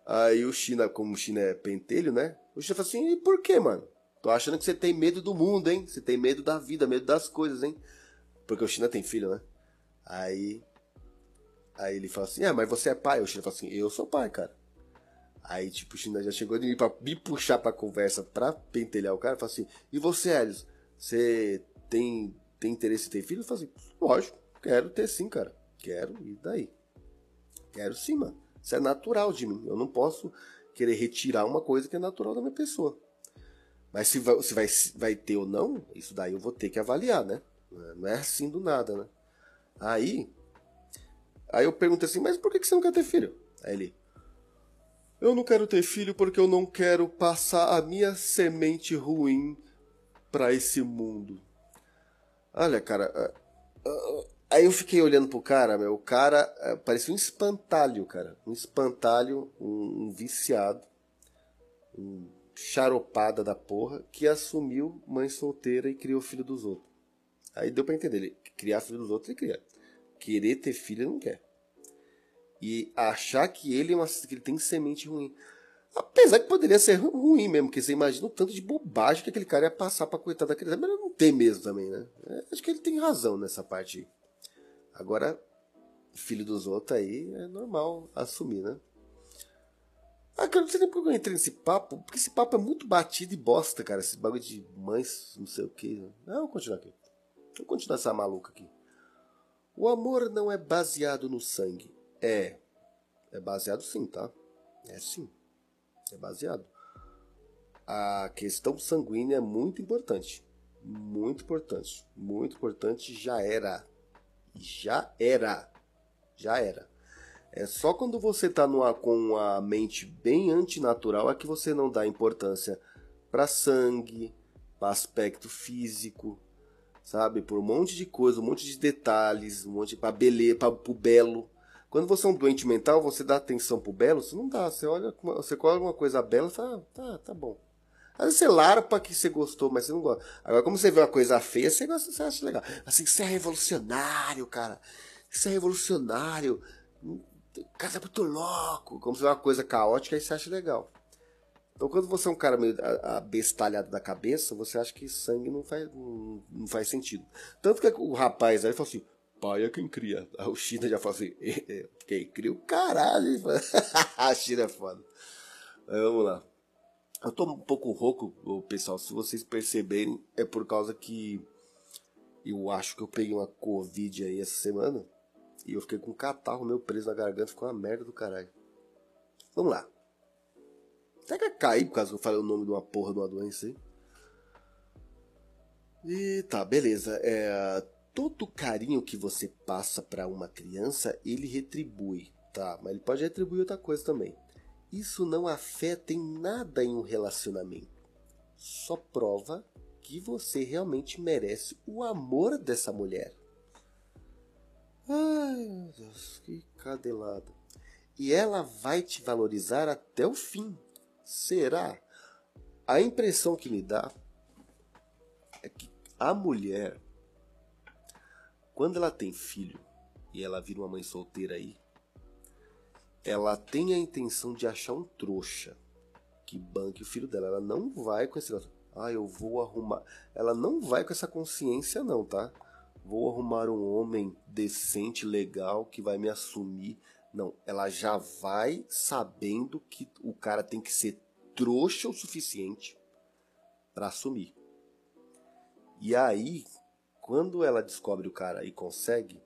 Aí o China, como o China é pentelho, né? O China falou assim: E por que, mano? Tô achando que você tem medo do mundo, hein? Você tem medo da vida, medo das coisas, hein? Porque o China tem filho, né? Aí Aí ele fala assim, ah, mas você é pai? O China fala assim, eu sou pai, cara. Aí, tipo, o China já chegou de mim pra me puxar pra conversa, pra pentelhar o cara, fala assim, e você, Alice, você tem, tem interesse em ter filho? Eu falo assim, lógico, quero ter sim, cara. Quero, e daí? Quero sim, mano. Isso é natural de mim. Eu não posso querer retirar uma coisa que é natural da minha pessoa. Mas se vai, se vai, vai ter ou não, isso daí eu vou ter que avaliar, né? Não é assim do nada, né? Aí, Aí eu pergunto assim, mas por que você não quer ter filho? Aí ele, eu não quero ter filho porque eu não quero passar a minha semente ruim para esse mundo. Olha, cara, aí eu fiquei olhando pro cara, meu, o cara parecia um espantalho, cara, um espantalho, um, um viciado, um charopada da porra, que assumiu mãe solteira e criou filho dos outros. Aí deu pra entender, ele criar filho dos outros, ele cria querer ter filho ele não quer. E achar que ele, é uma, que ele tem semente ruim. Apesar que poderia ser ruim mesmo, porque você imagina o tanto de bobagem que aquele cara ia passar pra coitada da criança. Mas ele não tem mesmo também, né? É, acho que ele tem razão nessa parte. Agora, filho dos outros aí é normal assumir, né? Ah, cara, não sei nem porque eu entrei nesse papo, porque esse papo é muito batido e bosta, cara. Esse bagulho de mães, não sei o que. Ah, vamos continuar aqui. Vamos continuar essa maluca aqui. O amor não é baseado no sangue. É. É baseado sim, tá? É sim. É baseado. A questão sanguínea é muito importante. Muito importante. Muito importante. Já era. Já era. Já era. É só quando você tá numa, com a mente bem antinatural é que você não dá importância para sangue, para aspecto físico, sabe? Por um monte de coisa, um monte de detalhes, um monte para beleza, para o belo. Quando você é um doente mental, você dá atenção pro belo, você não dá. Você olha, você olha uma coisa bela e fala, ah, tá, tá bom. Às vezes você larpa que você gostou, mas você não gosta. Agora, como você vê uma coisa feia, você, gosta, você acha legal. Assim, você é revolucionário, cara. Você é revolucionário. O cara é muito louco. Como você vê uma coisa caótica, aí você acha legal. Então, quando você é um cara meio abestalhado da cabeça, você acha que sangue não faz, não, faz sentido. Tanto que o rapaz aí falou assim: pai é quem cria. O China já falou assim: quem cria o caralho. a China é foda. Vamos lá. Eu tô um pouco rouco, pessoal. Se vocês perceberem, é por causa que eu acho que eu peguei uma Covid aí essa semana. E eu fiquei com um catarro meu preso na garganta. Ficou uma merda do caralho. Vamos lá. Até que cair por causa que eu falei o nome de uma porra de uma doença aí. E tá, beleza. É, todo carinho que você passa para uma criança, ele retribui, tá? Mas ele pode retribuir outra coisa também. Isso não afeta em nada em um relacionamento. Só prova que você realmente merece o amor dessa mulher. Ai, meu Deus, que cadelada. E ela vai te valorizar até o fim. Será? A impressão que me dá é que a mulher, quando ela tem filho e ela vira uma mãe solteira aí, ela tem a intenção de achar um trouxa que banque o filho dela. Ela não vai com esse negócio. Ah, eu vou arrumar. Ela não vai com essa consciência, não, tá? Vou arrumar um homem decente, legal, que vai me assumir. Não, ela já vai sabendo que o cara tem que ser trouxa o suficiente para assumir. E aí, quando ela descobre o cara e consegue,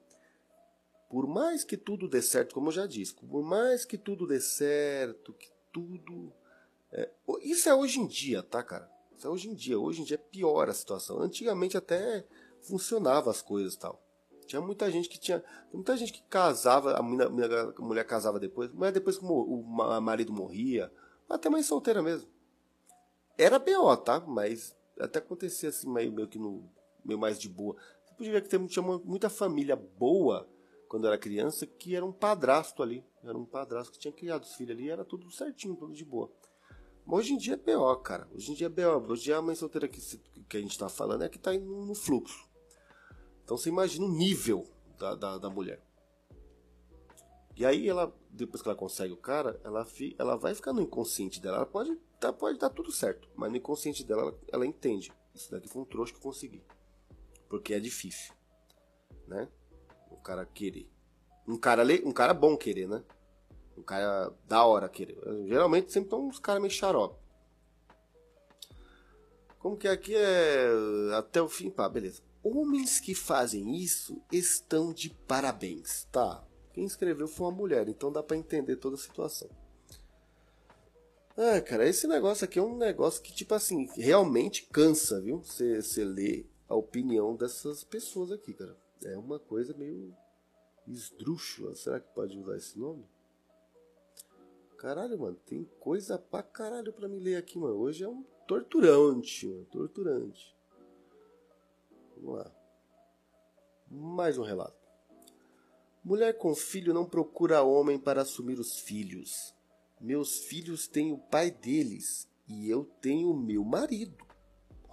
por mais que tudo dê certo, como eu já disse, por mais que tudo dê certo, que tudo. É, isso é hoje em dia, tá, cara? Isso é hoje em dia. Hoje em dia é pior a situação. Antigamente até funcionava as coisas tal. Tinha muita gente que tinha. Muita gente que casava, a, mina, a mulher casava depois, mas depois que o marido morria, até mãe solteira mesmo. Era B.O., tá? Mas até acontecia assim, meio, meio que no. meio mais de boa. Você podia ver que tinha muita família boa quando era criança que era um padrasto ali. Era um padrasto que tinha criado os filhos ali era tudo certinho, tudo de boa. Mas hoje em dia é B.O., cara. Hoje em dia é B.O. Hoje em dia a mãe solteira que, que a gente tá falando é que tá indo no fluxo. Então você imagina o nível da, da, da mulher. E aí ela, depois que ela consegue o cara, ela, fi, ela vai ficar no inconsciente dela. Ela pode, tá, pode dar tudo certo, mas no inconsciente dela ela, ela entende. Isso daqui foi um trouxa que eu consegui. Porque é difícil, né? Cara querer. Um cara, um cara bom querer, né? Um cara da hora querer. Geralmente sempre estão uns caras meio xarope. Como que aqui é até o fim? Pá, beleza. Homens que fazem isso estão de parabéns, tá? Quem escreveu foi uma mulher, então dá para entender toda a situação. Ah, cara, esse negócio aqui é um negócio que, tipo assim, realmente cansa, viu? Você lê a opinião dessas pessoas aqui, cara. É uma coisa meio esdrúxula. Será que pode usar esse nome? Caralho, mano, tem coisa pra caralho pra me ler aqui, mano. Hoje é um torturante, mano. Torturante. Vamos lá. Mais um relato. Mulher com filho não procura homem para assumir os filhos. Meus filhos têm o pai deles e eu tenho o meu marido.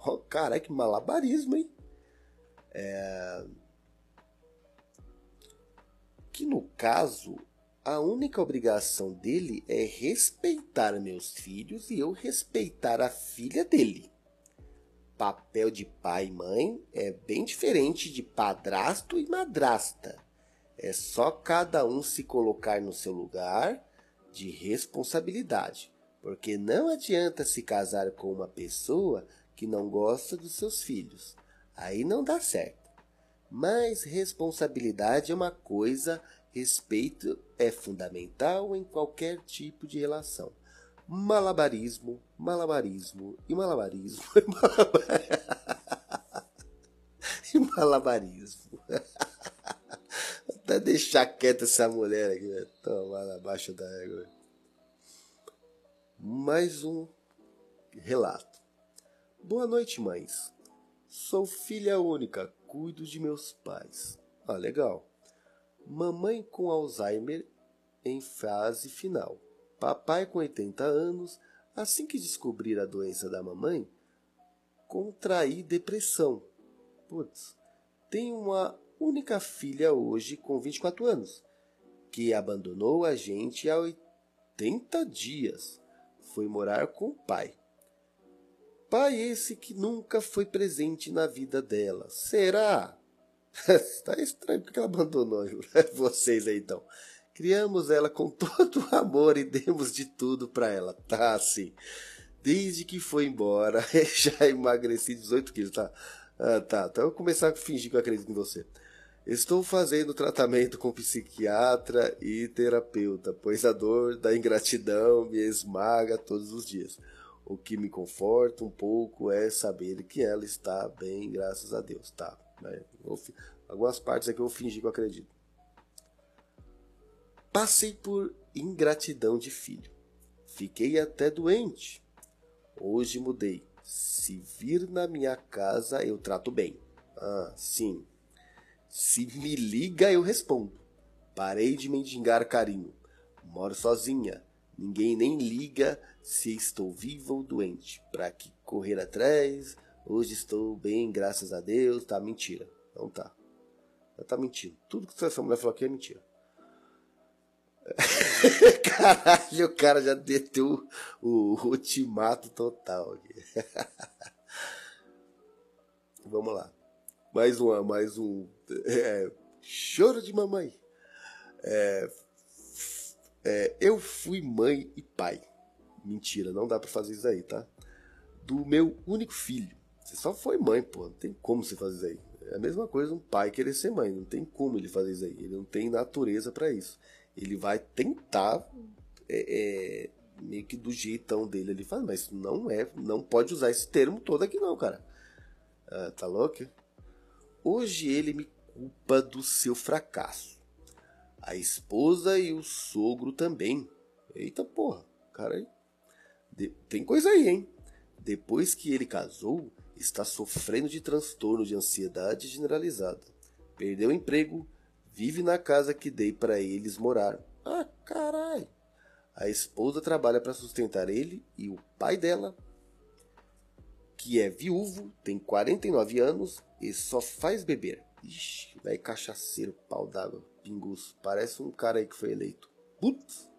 Oh, cara, que malabarismo, hein? É... Que no caso, a única obrigação dele é respeitar meus filhos e eu respeitar a filha dele papel de pai e mãe é bem diferente de padrasto e madrasta. É só cada um se colocar no seu lugar de responsabilidade, porque não adianta se casar com uma pessoa que não gosta dos seus filhos. Aí não dá certo. Mas responsabilidade é uma coisa, respeito é fundamental em qualquer tipo de relação malabarismo, malabarismo e malabarismo. e malabarismo. Até deixar quieta essa mulher aqui, velho. Toma lá abaixo da égua. Mais um relato. Boa noite, mães. Sou filha única, cuido de meus pais. Ah, legal. Mamãe com Alzheimer em fase final. Papai com 80 anos, assim que descobrir a doença da mamãe, contraí depressão. Putz, tenho uma única filha hoje com 24 anos, que abandonou a gente há 80 dias. Foi morar com o pai. Pai esse que nunca foi presente na vida dela. Será? Está estranho porque ela abandonou vocês aí então. Criamos ela com todo o amor e demos de tudo para ela. Tá assim. Desde que foi embora, já emagreci 18 quilos, tá? Ah, tá. Então eu vou começar a fingir que eu acredito em você. Estou fazendo tratamento com psiquiatra e terapeuta, pois a dor da ingratidão me esmaga todos os dias. O que me conforta um pouco é saber que ela está bem, graças a Deus. Tá. Né? Algumas partes aqui eu vou fingir que eu acredito. Passei por ingratidão de filho. Fiquei até doente. Hoje mudei. Se vir na minha casa, eu trato bem. Ah, sim. Se me liga, eu respondo. Parei de mendigar carinho. Moro sozinha. Ninguém nem liga se estou viva ou doente. Pra que correr atrás? Hoje estou bem, graças a Deus. Tá mentira. Não tá. Ela tá mentindo. Tudo que essa mulher falou aqui é mentira. Caralho, o cara já deteu o, ultimato total. Vamos lá. Mais uma, mais um. É, choro de mamãe. É, é, eu fui mãe e pai. Mentira, não dá pra fazer isso aí, tá? Do meu único filho. Você só foi mãe, pô. Não tem como você fazer isso aí. É a mesma coisa um pai querer ser mãe. Não tem como ele fazer isso aí. Ele não tem natureza para isso ele vai tentar é, é, meio que do jeitão dele ele fala, mas não é, não pode usar esse termo todo aqui não, cara. Ah, tá louco? Hoje ele me culpa do seu fracasso. A esposa e o sogro também. Eita porra, cara, de, tem coisa aí, hein? Depois que ele casou, está sofrendo de transtorno de ansiedade generalizada. Perdeu o emprego, Vive na casa que dei para eles morar. Ah, carai! A esposa trabalha para sustentar ele e o pai dela, que é viúvo, tem 49 anos e só faz beber. Ixi, vai cachaceiro, pau d'água, pingus. Parece um cara aí que foi eleito. Putz!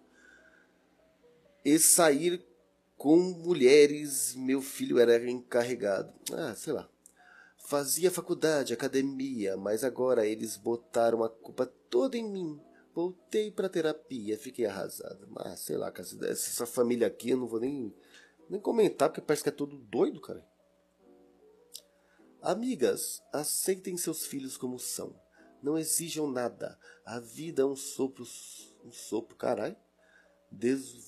E sair com mulheres, meu filho era encarregado. Ah, sei lá. Fazia faculdade, academia, mas agora eles botaram a culpa toda em mim. Voltei pra terapia, fiquei arrasada. Mas sei lá, essa família aqui eu não vou nem, nem comentar, porque parece que é todo doido, cara. Amigas, aceitem seus filhos como são. Não exijam nada. A vida é um sopro. Um sopro, caralho.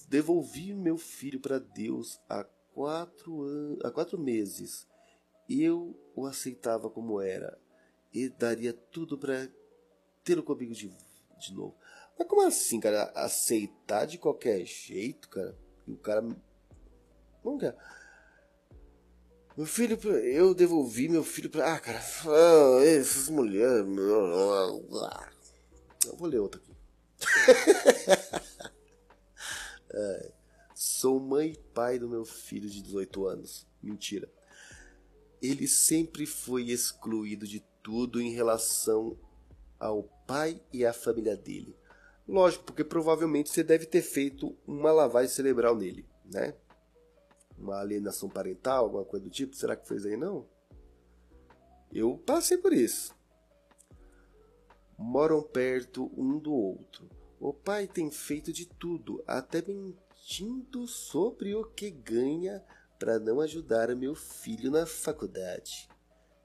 Devolvi meu filho para Deus há quatro, há quatro meses eu o aceitava como era e daria tudo para tê-lo comigo de, de novo. Mas como assim, cara? Aceitar de qualquer jeito, cara? E o cara. Não quer. Meu filho, eu devolvi meu filho pra. Ah, cara, ah, essas mulheres. Eu vou ler outra aqui. é. Sou mãe e pai do meu filho de 18 anos. Mentira ele sempre foi excluído de tudo em relação ao pai e à família dele. Lógico, porque provavelmente você deve ter feito uma lavagem cerebral nele, né? Uma alienação parental, alguma coisa do tipo. Será que fez aí não? Eu passei por isso. Moram perto um do outro. O pai tem feito de tudo, até mentindo sobre o que ganha para não ajudar meu filho na faculdade.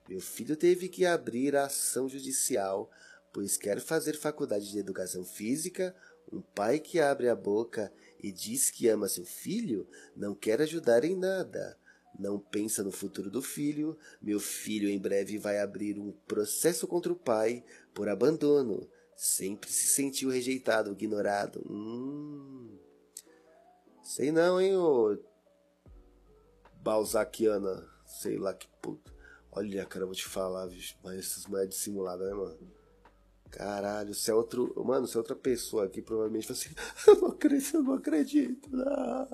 Meu filho teve que abrir a ação judicial, pois quer fazer faculdade de educação física. Um pai que abre a boca e diz que ama seu filho não quer ajudar em nada. não pensa no futuro do filho. Meu filho em breve vai abrir um processo contra o pai por abandono. Sempre se sentiu rejeitado, ignorado. Hum. Sei não, hein, ô. Balzaciana. Sei lá que puto. Olha, cara, eu vou te falar, bicho. Mas essas mulheres dissimuladas, né, mano? Caralho, se é outro. Mano, se é outra pessoa aqui, provavelmente vai assim. Eu não acredito, eu não acredito. Não.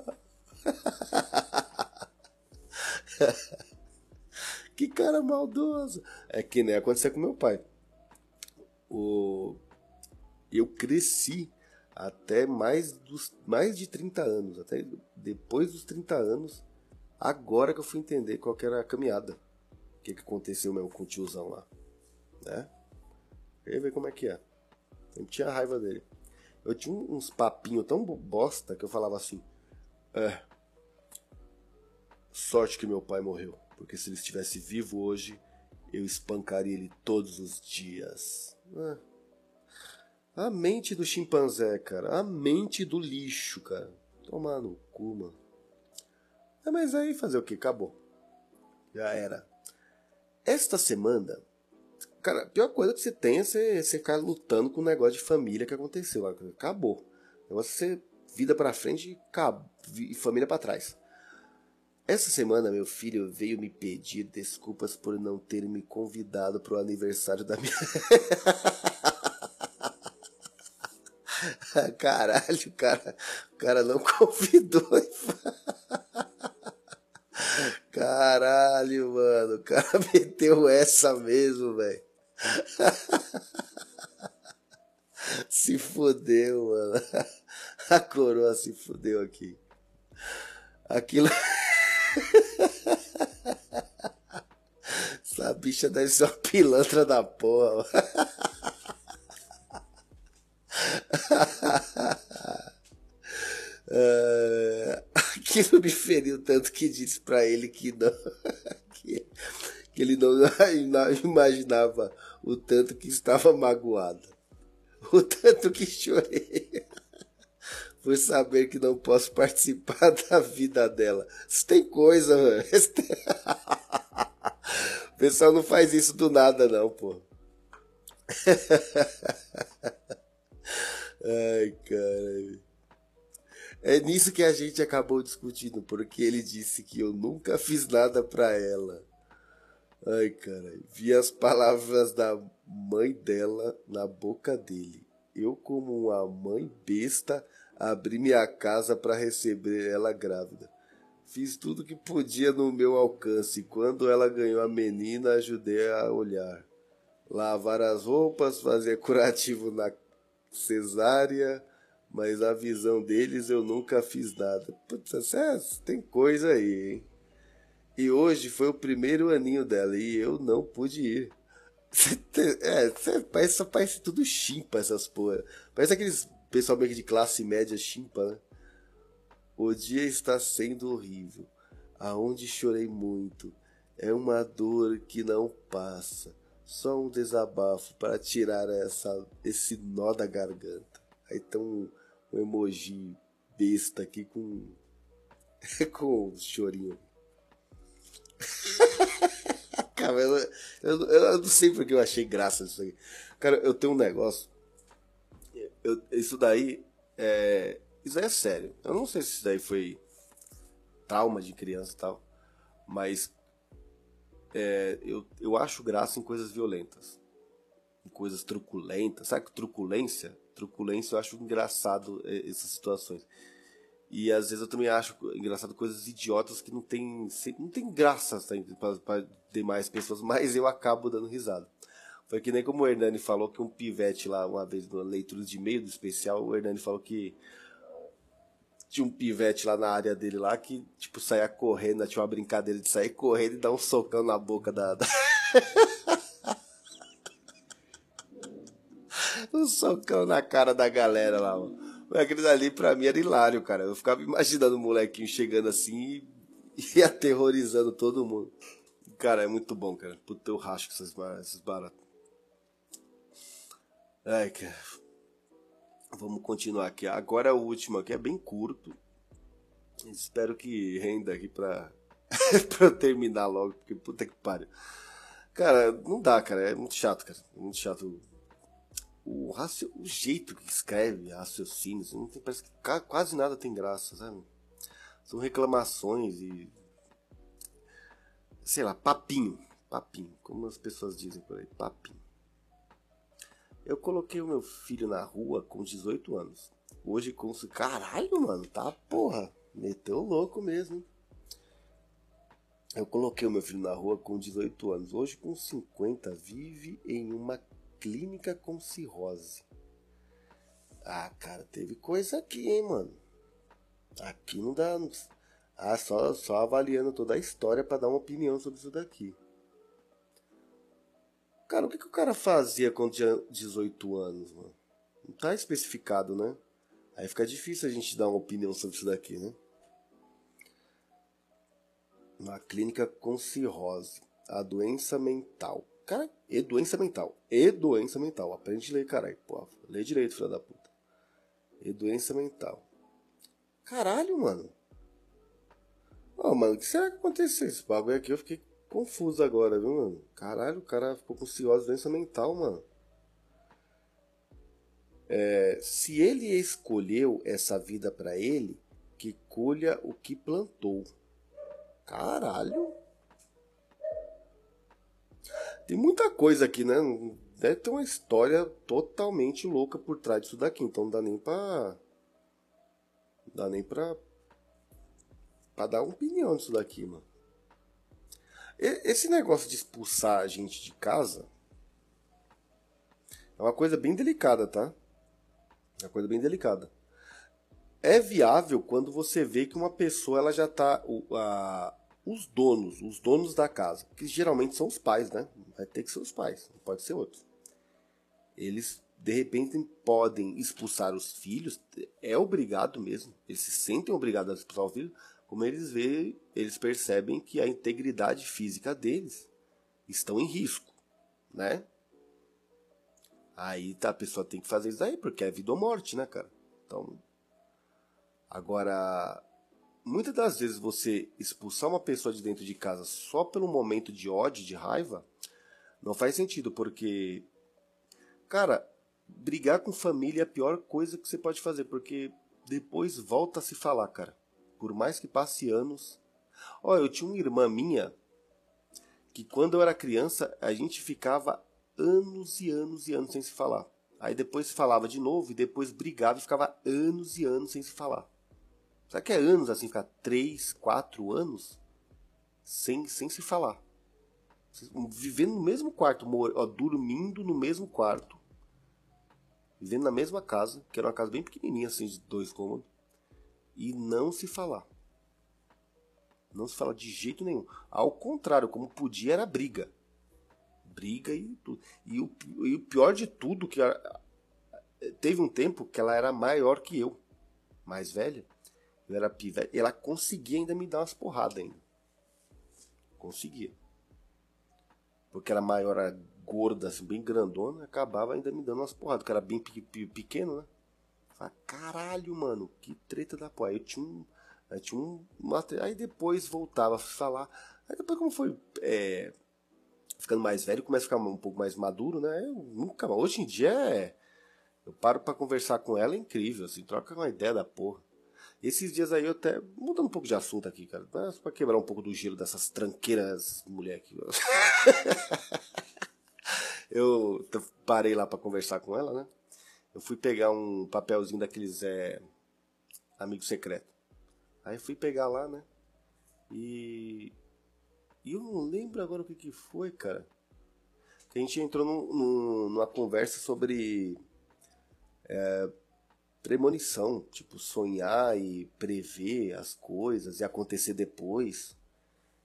que cara maldoso. É que nem aconteceu com meu pai. O... Eu cresci até mais, dos, mais de 30 anos. Até depois dos 30 anos. Agora que eu fui entender qual era a caminhada. O que, que aconteceu mesmo com o tiozão lá. Né? Eu ia ver como é que é. Eu tinha raiva dele. Eu tinha uns papinhos tão bosta que eu falava assim. É, Sorte que meu pai morreu, porque se ele estivesse vivo hoje, eu espancaria ele todos os dias. Ah. A mente do chimpanzé, cara. A mente do lixo, cara. Tomar no cu, mano. É, mas aí fazer o que? Acabou. Já era. Esta semana, cara, a pior coisa que você tem é você, ficar lutando com o um negócio de família que aconteceu. Acabou. O negócio é você vida pra frente e, e família para trás. Essa semana meu filho veio me pedir desculpas por não ter me convidado pro aniversário da minha. Caralho, cara, o cara não convidou. Caralho, mano, o cara meteu essa mesmo, velho. Se fodeu, mano. A coroa se fodeu aqui. Aquilo. Essa bicha deve ser uma pilantra da porra. Uh, aquilo me feriu tanto que disse para ele que não que, que, ele não imaginava o tanto que estava magoado, o tanto que chorei por saber que não posso participar da vida dela. Isso tem coisa, mano. O pessoal não faz isso do nada, não, pô. Ai, cara. É nisso que a gente acabou discutindo, porque ele disse que eu nunca fiz nada para ela. Ai, cara. Vi as palavras da mãe dela na boca dele. Eu, como uma mãe besta, abri minha casa para receber ela grávida. Fiz tudo que podia no meu alcance. Quando ela ganhou a menina, ajudei a olhar. Lavar as roupas, fazer curativo na cesárea, mas a visão deles eu nunca fiz nada. Putz, é, tem coisa aí, hein? E hoje foi o primeiro aninho dela e eu não pude ir. É, parece, parece tudo chimpa essas porra. Parece aqueles pessoal meio que de classe média chimpa, né? O dia está sendo horrível. Aonde chorei muito. É uma dor que não passa. Só um desabafo para tirar essa, esse nó da garganta. Aí tem um, um emoji besta aqui com. com um chorinho. Cara, eu, eu, eu, não sei porque eu achei graça isso aqui. Cara, eu tenho um negócio eu, isso daí é. Isso aí é sério. Eu não sei se isso daí foi trauma de criança e tal. Mas é, eu, eu acho graça em coisas violentas. Em coisas truculentas. Sabe que truculência? Truculência eu acho engraçado é, essas situações. E às vezes eu também acho engraçado coisas idiotas que não tem, não tem graça para demais pessoas, mas eu acabo dando risada. Foi que nem como o Hernani falou que um pivete lá, uma vez na leitura de e-mail do especial, o Hernani falou que tinha um pivete lá na área dele lá que, tipo, saía correndo, tinha uma brincadeira de sair correndo e dar um socão na boca da. da... um socão na cara da galera lá, mano. Aqueles ali pra mim era hilário, cara. Eu ficava imaginando o molequinho chegando assim e, e aterrorizando todo mundo. Cara, é muito bom, cara. Puta, eu racho com essas baratas. Ai, cara. Vamos continuar aqui. Agora o último aqui, é bem curto. Espero que renda aqui pra, pra eu terminar logo, porque puta que pariu. Cara, não dá, cara. É muito chato, cara. É muito chato. O, raci... o jeito que escreve raciocínios, não tem, parece que quase nada tem graça, sabe? São reclamações e. Sei lá, papinho. Papinho. Como as pessoas dizem por aí. Papinho. Eu coloquei o meu filho na rua com 18 anos. Hoje com. Caralho, mano, tá porra. Meteu louco mesmo. Eu coloquei o meu filho na rua com 18 anos. Hoje, com 50, vive em uma clínica com cirrose. Ah, cara, teve coisa aqui, hein, mano. Aqui não dá. Ah, só, só avaliando toda a história para dar uma opinião sobre isso daqui. Cara, o que, que o cara fazia quando tinha 18 anos, mano? Não tá especificado, né? Aí fica difícil a gente dar uma opinião sobre isso daqui, né? Uma clínica com cirrose. A doença mental. Cara, e doença mental. E doença mental. Aprende a ler, caralho. Pô, lê direito, filho da puta. E doença mental. Caralho, mano. Ó, oh, mano, o que será que aconteceu? Esse bagulho aqui eu fiquei confuso agora, viu, mano? Caralho, o cara ficou com cirrose, doença mental, mano. É, se ele escolheu essa vida para ele, que colha o que plantou. Caralho. Tem muita coisa aqui, né? Deve ter uma história totalmente louca por trás disso daqui. Então não dá nem pra. Não dá nem pra. pra dar uma opinião disso daqui, mano. Esse negócio de expulsar a gente de casa. É uma coisa bem delicada, tá? É uma coisa bem delicada é viável quando você vê que uma pessoa ela já está os donos, os donos da casa, que geralmente são os pais, né? Vai ter que ser os pais, não pode ser outros. Eles de repente podem expulsar os filhos, é obrigado mesmo. Eles se sentem obrigados a expulsar o filho, como eles veem, eles percebem que a integridade física deles estão em risco, né? Aí tá, a pessoa tem que fazer isso aí, porque é vida ou morte, né, cara? Então, Agora, muitas das vezes você expulsar uma pessoa de dentro de casa só pelo momento de ódio, de raiva, não faz sentido, porque, cara, brigar com família é a pior coisa que você pode fazer, porque depois volta a se falar, cara. Por mais que passe anos. Ó, eu tinha uma irmã minha que quando eu era criança a gente ficava anos e anos e anos sem se falar. Aí depois se falava de novo e depois brigava e ficava anos e anos sem se falar. Será que é anos assim, ficar três, quatro anos sem, sem se falar? Vivendo no mesmo quarto, ó, dormindo no mesmo quarto. Vivendo na mesma casa, que era uma casa bem pequenininha, assim, de dois cômodos. E não se falar. Não se fala de jeito nenhum. Ao contrário, como podia era briga. Briga e tudo. E o, e o pior de tudo, que era, teve um tempo que ela era maior que eu. Mais velha. Eu era piva. Ela conseguia ainda me dar umas porradas ainda. Conseguia. Porque era maior, era gorda, assim, bem grandona, acabava ainda me dando umas porradas, porque era bem pequeno, né? Falei, caralho, mano, que treta da porra. Aí eu tinha um. Aí, tinha um, uma, aí depois voltava a falar. Aí depois, como foi é, ficando mais velho, começa a ficar um pouco mais maduro, né? Eu nunca Hoje em dia é. Eu paro para conversar com ela, é incrível, assim, troca uma ideia da porra. Esses dias aí eu até. Mudando um pouco de assunto aqui, cara. Mas pra quebrar um pouco do gelo dessas tranqueiras mulher aqui. eu parei lá para conversar com ela, né? Eu fui pegar um papelzinho daqueles é, amigo secreto. Aí fui pegar lá, né? E. E eu não lembro agora o que, que foi, cara. A gente entrou num, num, numa conversa sobre. É, premonição, tipo sonhar e prever as coisas e acontecer depois.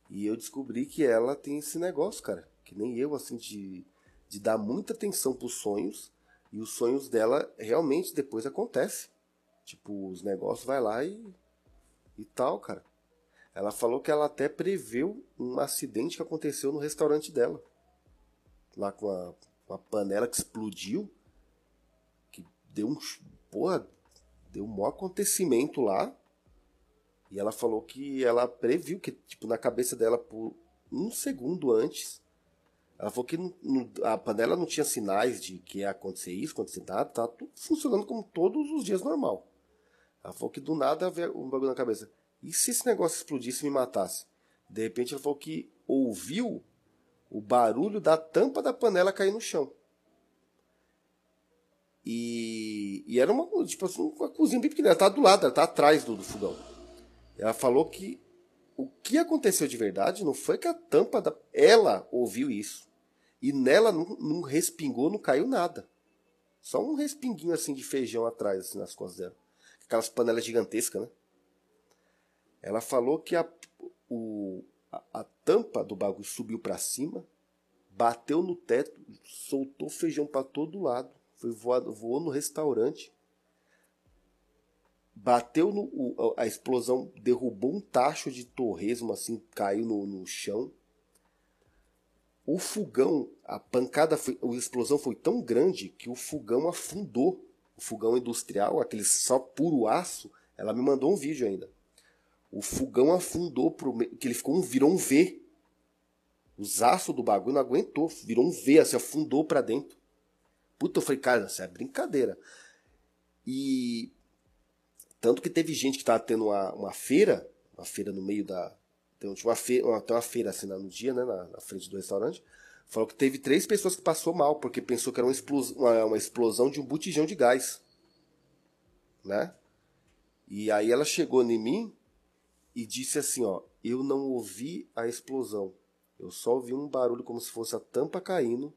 E eu descobri que ela tem esse negócio, cara, que nem eu, assim, de, de dar muita atenção pros sonhos e os sonhos dela realmente depois acontecem. Tipo, os negócios vai lá e, e tal, cara. Ela falou que ela até preveu um acidente que aconteceu no restaurante dela. Lá com a, uma panela que explodiu. Que deu um porra, deu um maior acontecimento lá. E ela falou que ela previu que, tipo, na cabeça dela, por um segundo antes, ela falou que a panela não tinha sinais de que ia acontecer isso, acontecer nada, tá tudo funcionando como todos os dias normal. Ela falou que do nada veio um bagulho na cabeça. E se esse negócio explodisse e me matasse? De repente ela falou que ouviu o barulho da tampa da panela cair no chão. E, e era uma, tipo assim, uma cozinha bem pequena, ela tá do lado, ela tá atrás do, do fogão. Ela falou que o que aconteceu de verdade não foi que a tampa da. Ela ouviu isso. E nela não, não respingou, não caiu nada. Só um respinguinho assim de feijão atrás, assim, nas costas dela. Aquelas panelas gigantescas, né? Ela falou que a, o, a, a tampa do bagulho subiu para cima, bateu no teto, soltou feijão para todo lado, foi voado, voou no restaurante, bateu no. O, a explosão derrubou um tacho de torresmo, assim, caiu no, no chão. O fogão, a pancada, foi, a explosão foi tão grande que o fogão afundou. O fogão industrial, aquele só puro aço, ela me mandou um vídeo ainda. O fogão afundou pro que ele ficou um, virou um V. Os aços do bagulho não aguentou, virou um V, assim, afundou para dentro. Puta, eu falei, cara, isso é brincadeira. E tanto que teve gente que estava tendo uma, uma feira, uma feira no meio da. Tem uma feira, uma feira assim no dia, né, na, na, frente do restaurante. Falou que teve três pessoas que passou mal, porque pensou que era uma explosão, uma, uma explosão de um botijão de gás. Né? E aí ela chegou em mim e disse assim, ó, eu não ouvi a explosão. Eu só ouvi um barulho como se fosse a tampa caindo.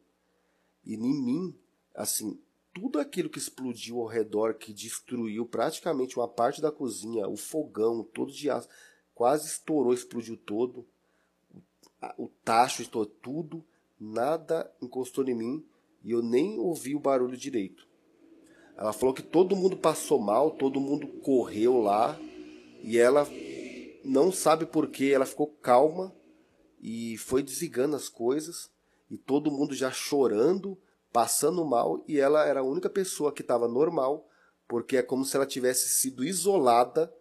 E em mim, assim, tudo aquilo que explodiu ao redor, que destruiu praticamente uma parte da cozinha, o fogão, todo de aço, quase estourou, explodiu todo. O tacho estourou tudo, nada encostou em mim e eu nem ouvi o barulho direito. Ela falou que todo mundo passou mal, todo mundo correu lá e ela não sabe porquê, ela ficou calma e foi desligando as coisas e todo mundo já chorando passando mal e ela era a única pessoa que estava normal, porque é como se ela tivesse sido isolada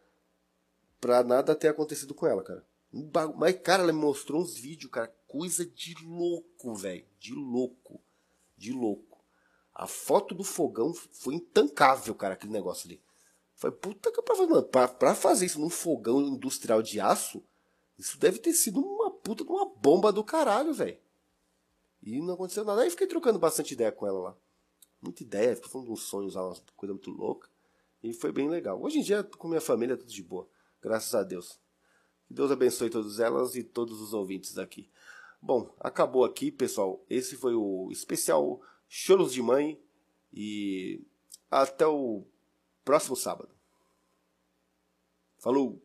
para nada ter acontecido com ela, cara. Mas, cara, ela me mostrou uns vídeos, cara, coisa de louco, velho, de louco, de louco. A foto do fogão foi intancável, cara, aquele negócio ali. Foi puta que pra, mano, pra, pra fazer isso num fogão industrial de aço, isso deve ter sido uma puta de uma bomba do caralho, velho. E não aconteceu nada. Aí fiquei trocando bastante ideia com ela lá. Muita ideia, fiquei falando uns sonhos lá, uma coisa muito louca. E foi bem legal. Hoje em dia, com minha família, tudo de boa. Graças a Deus. Que Deus abençoe todas elas e todos os ouvintes aqui. Bom, acabou aqui, pessoal. Esse foi o especial Choros de Mãe. E até o próximo sábado. Falou!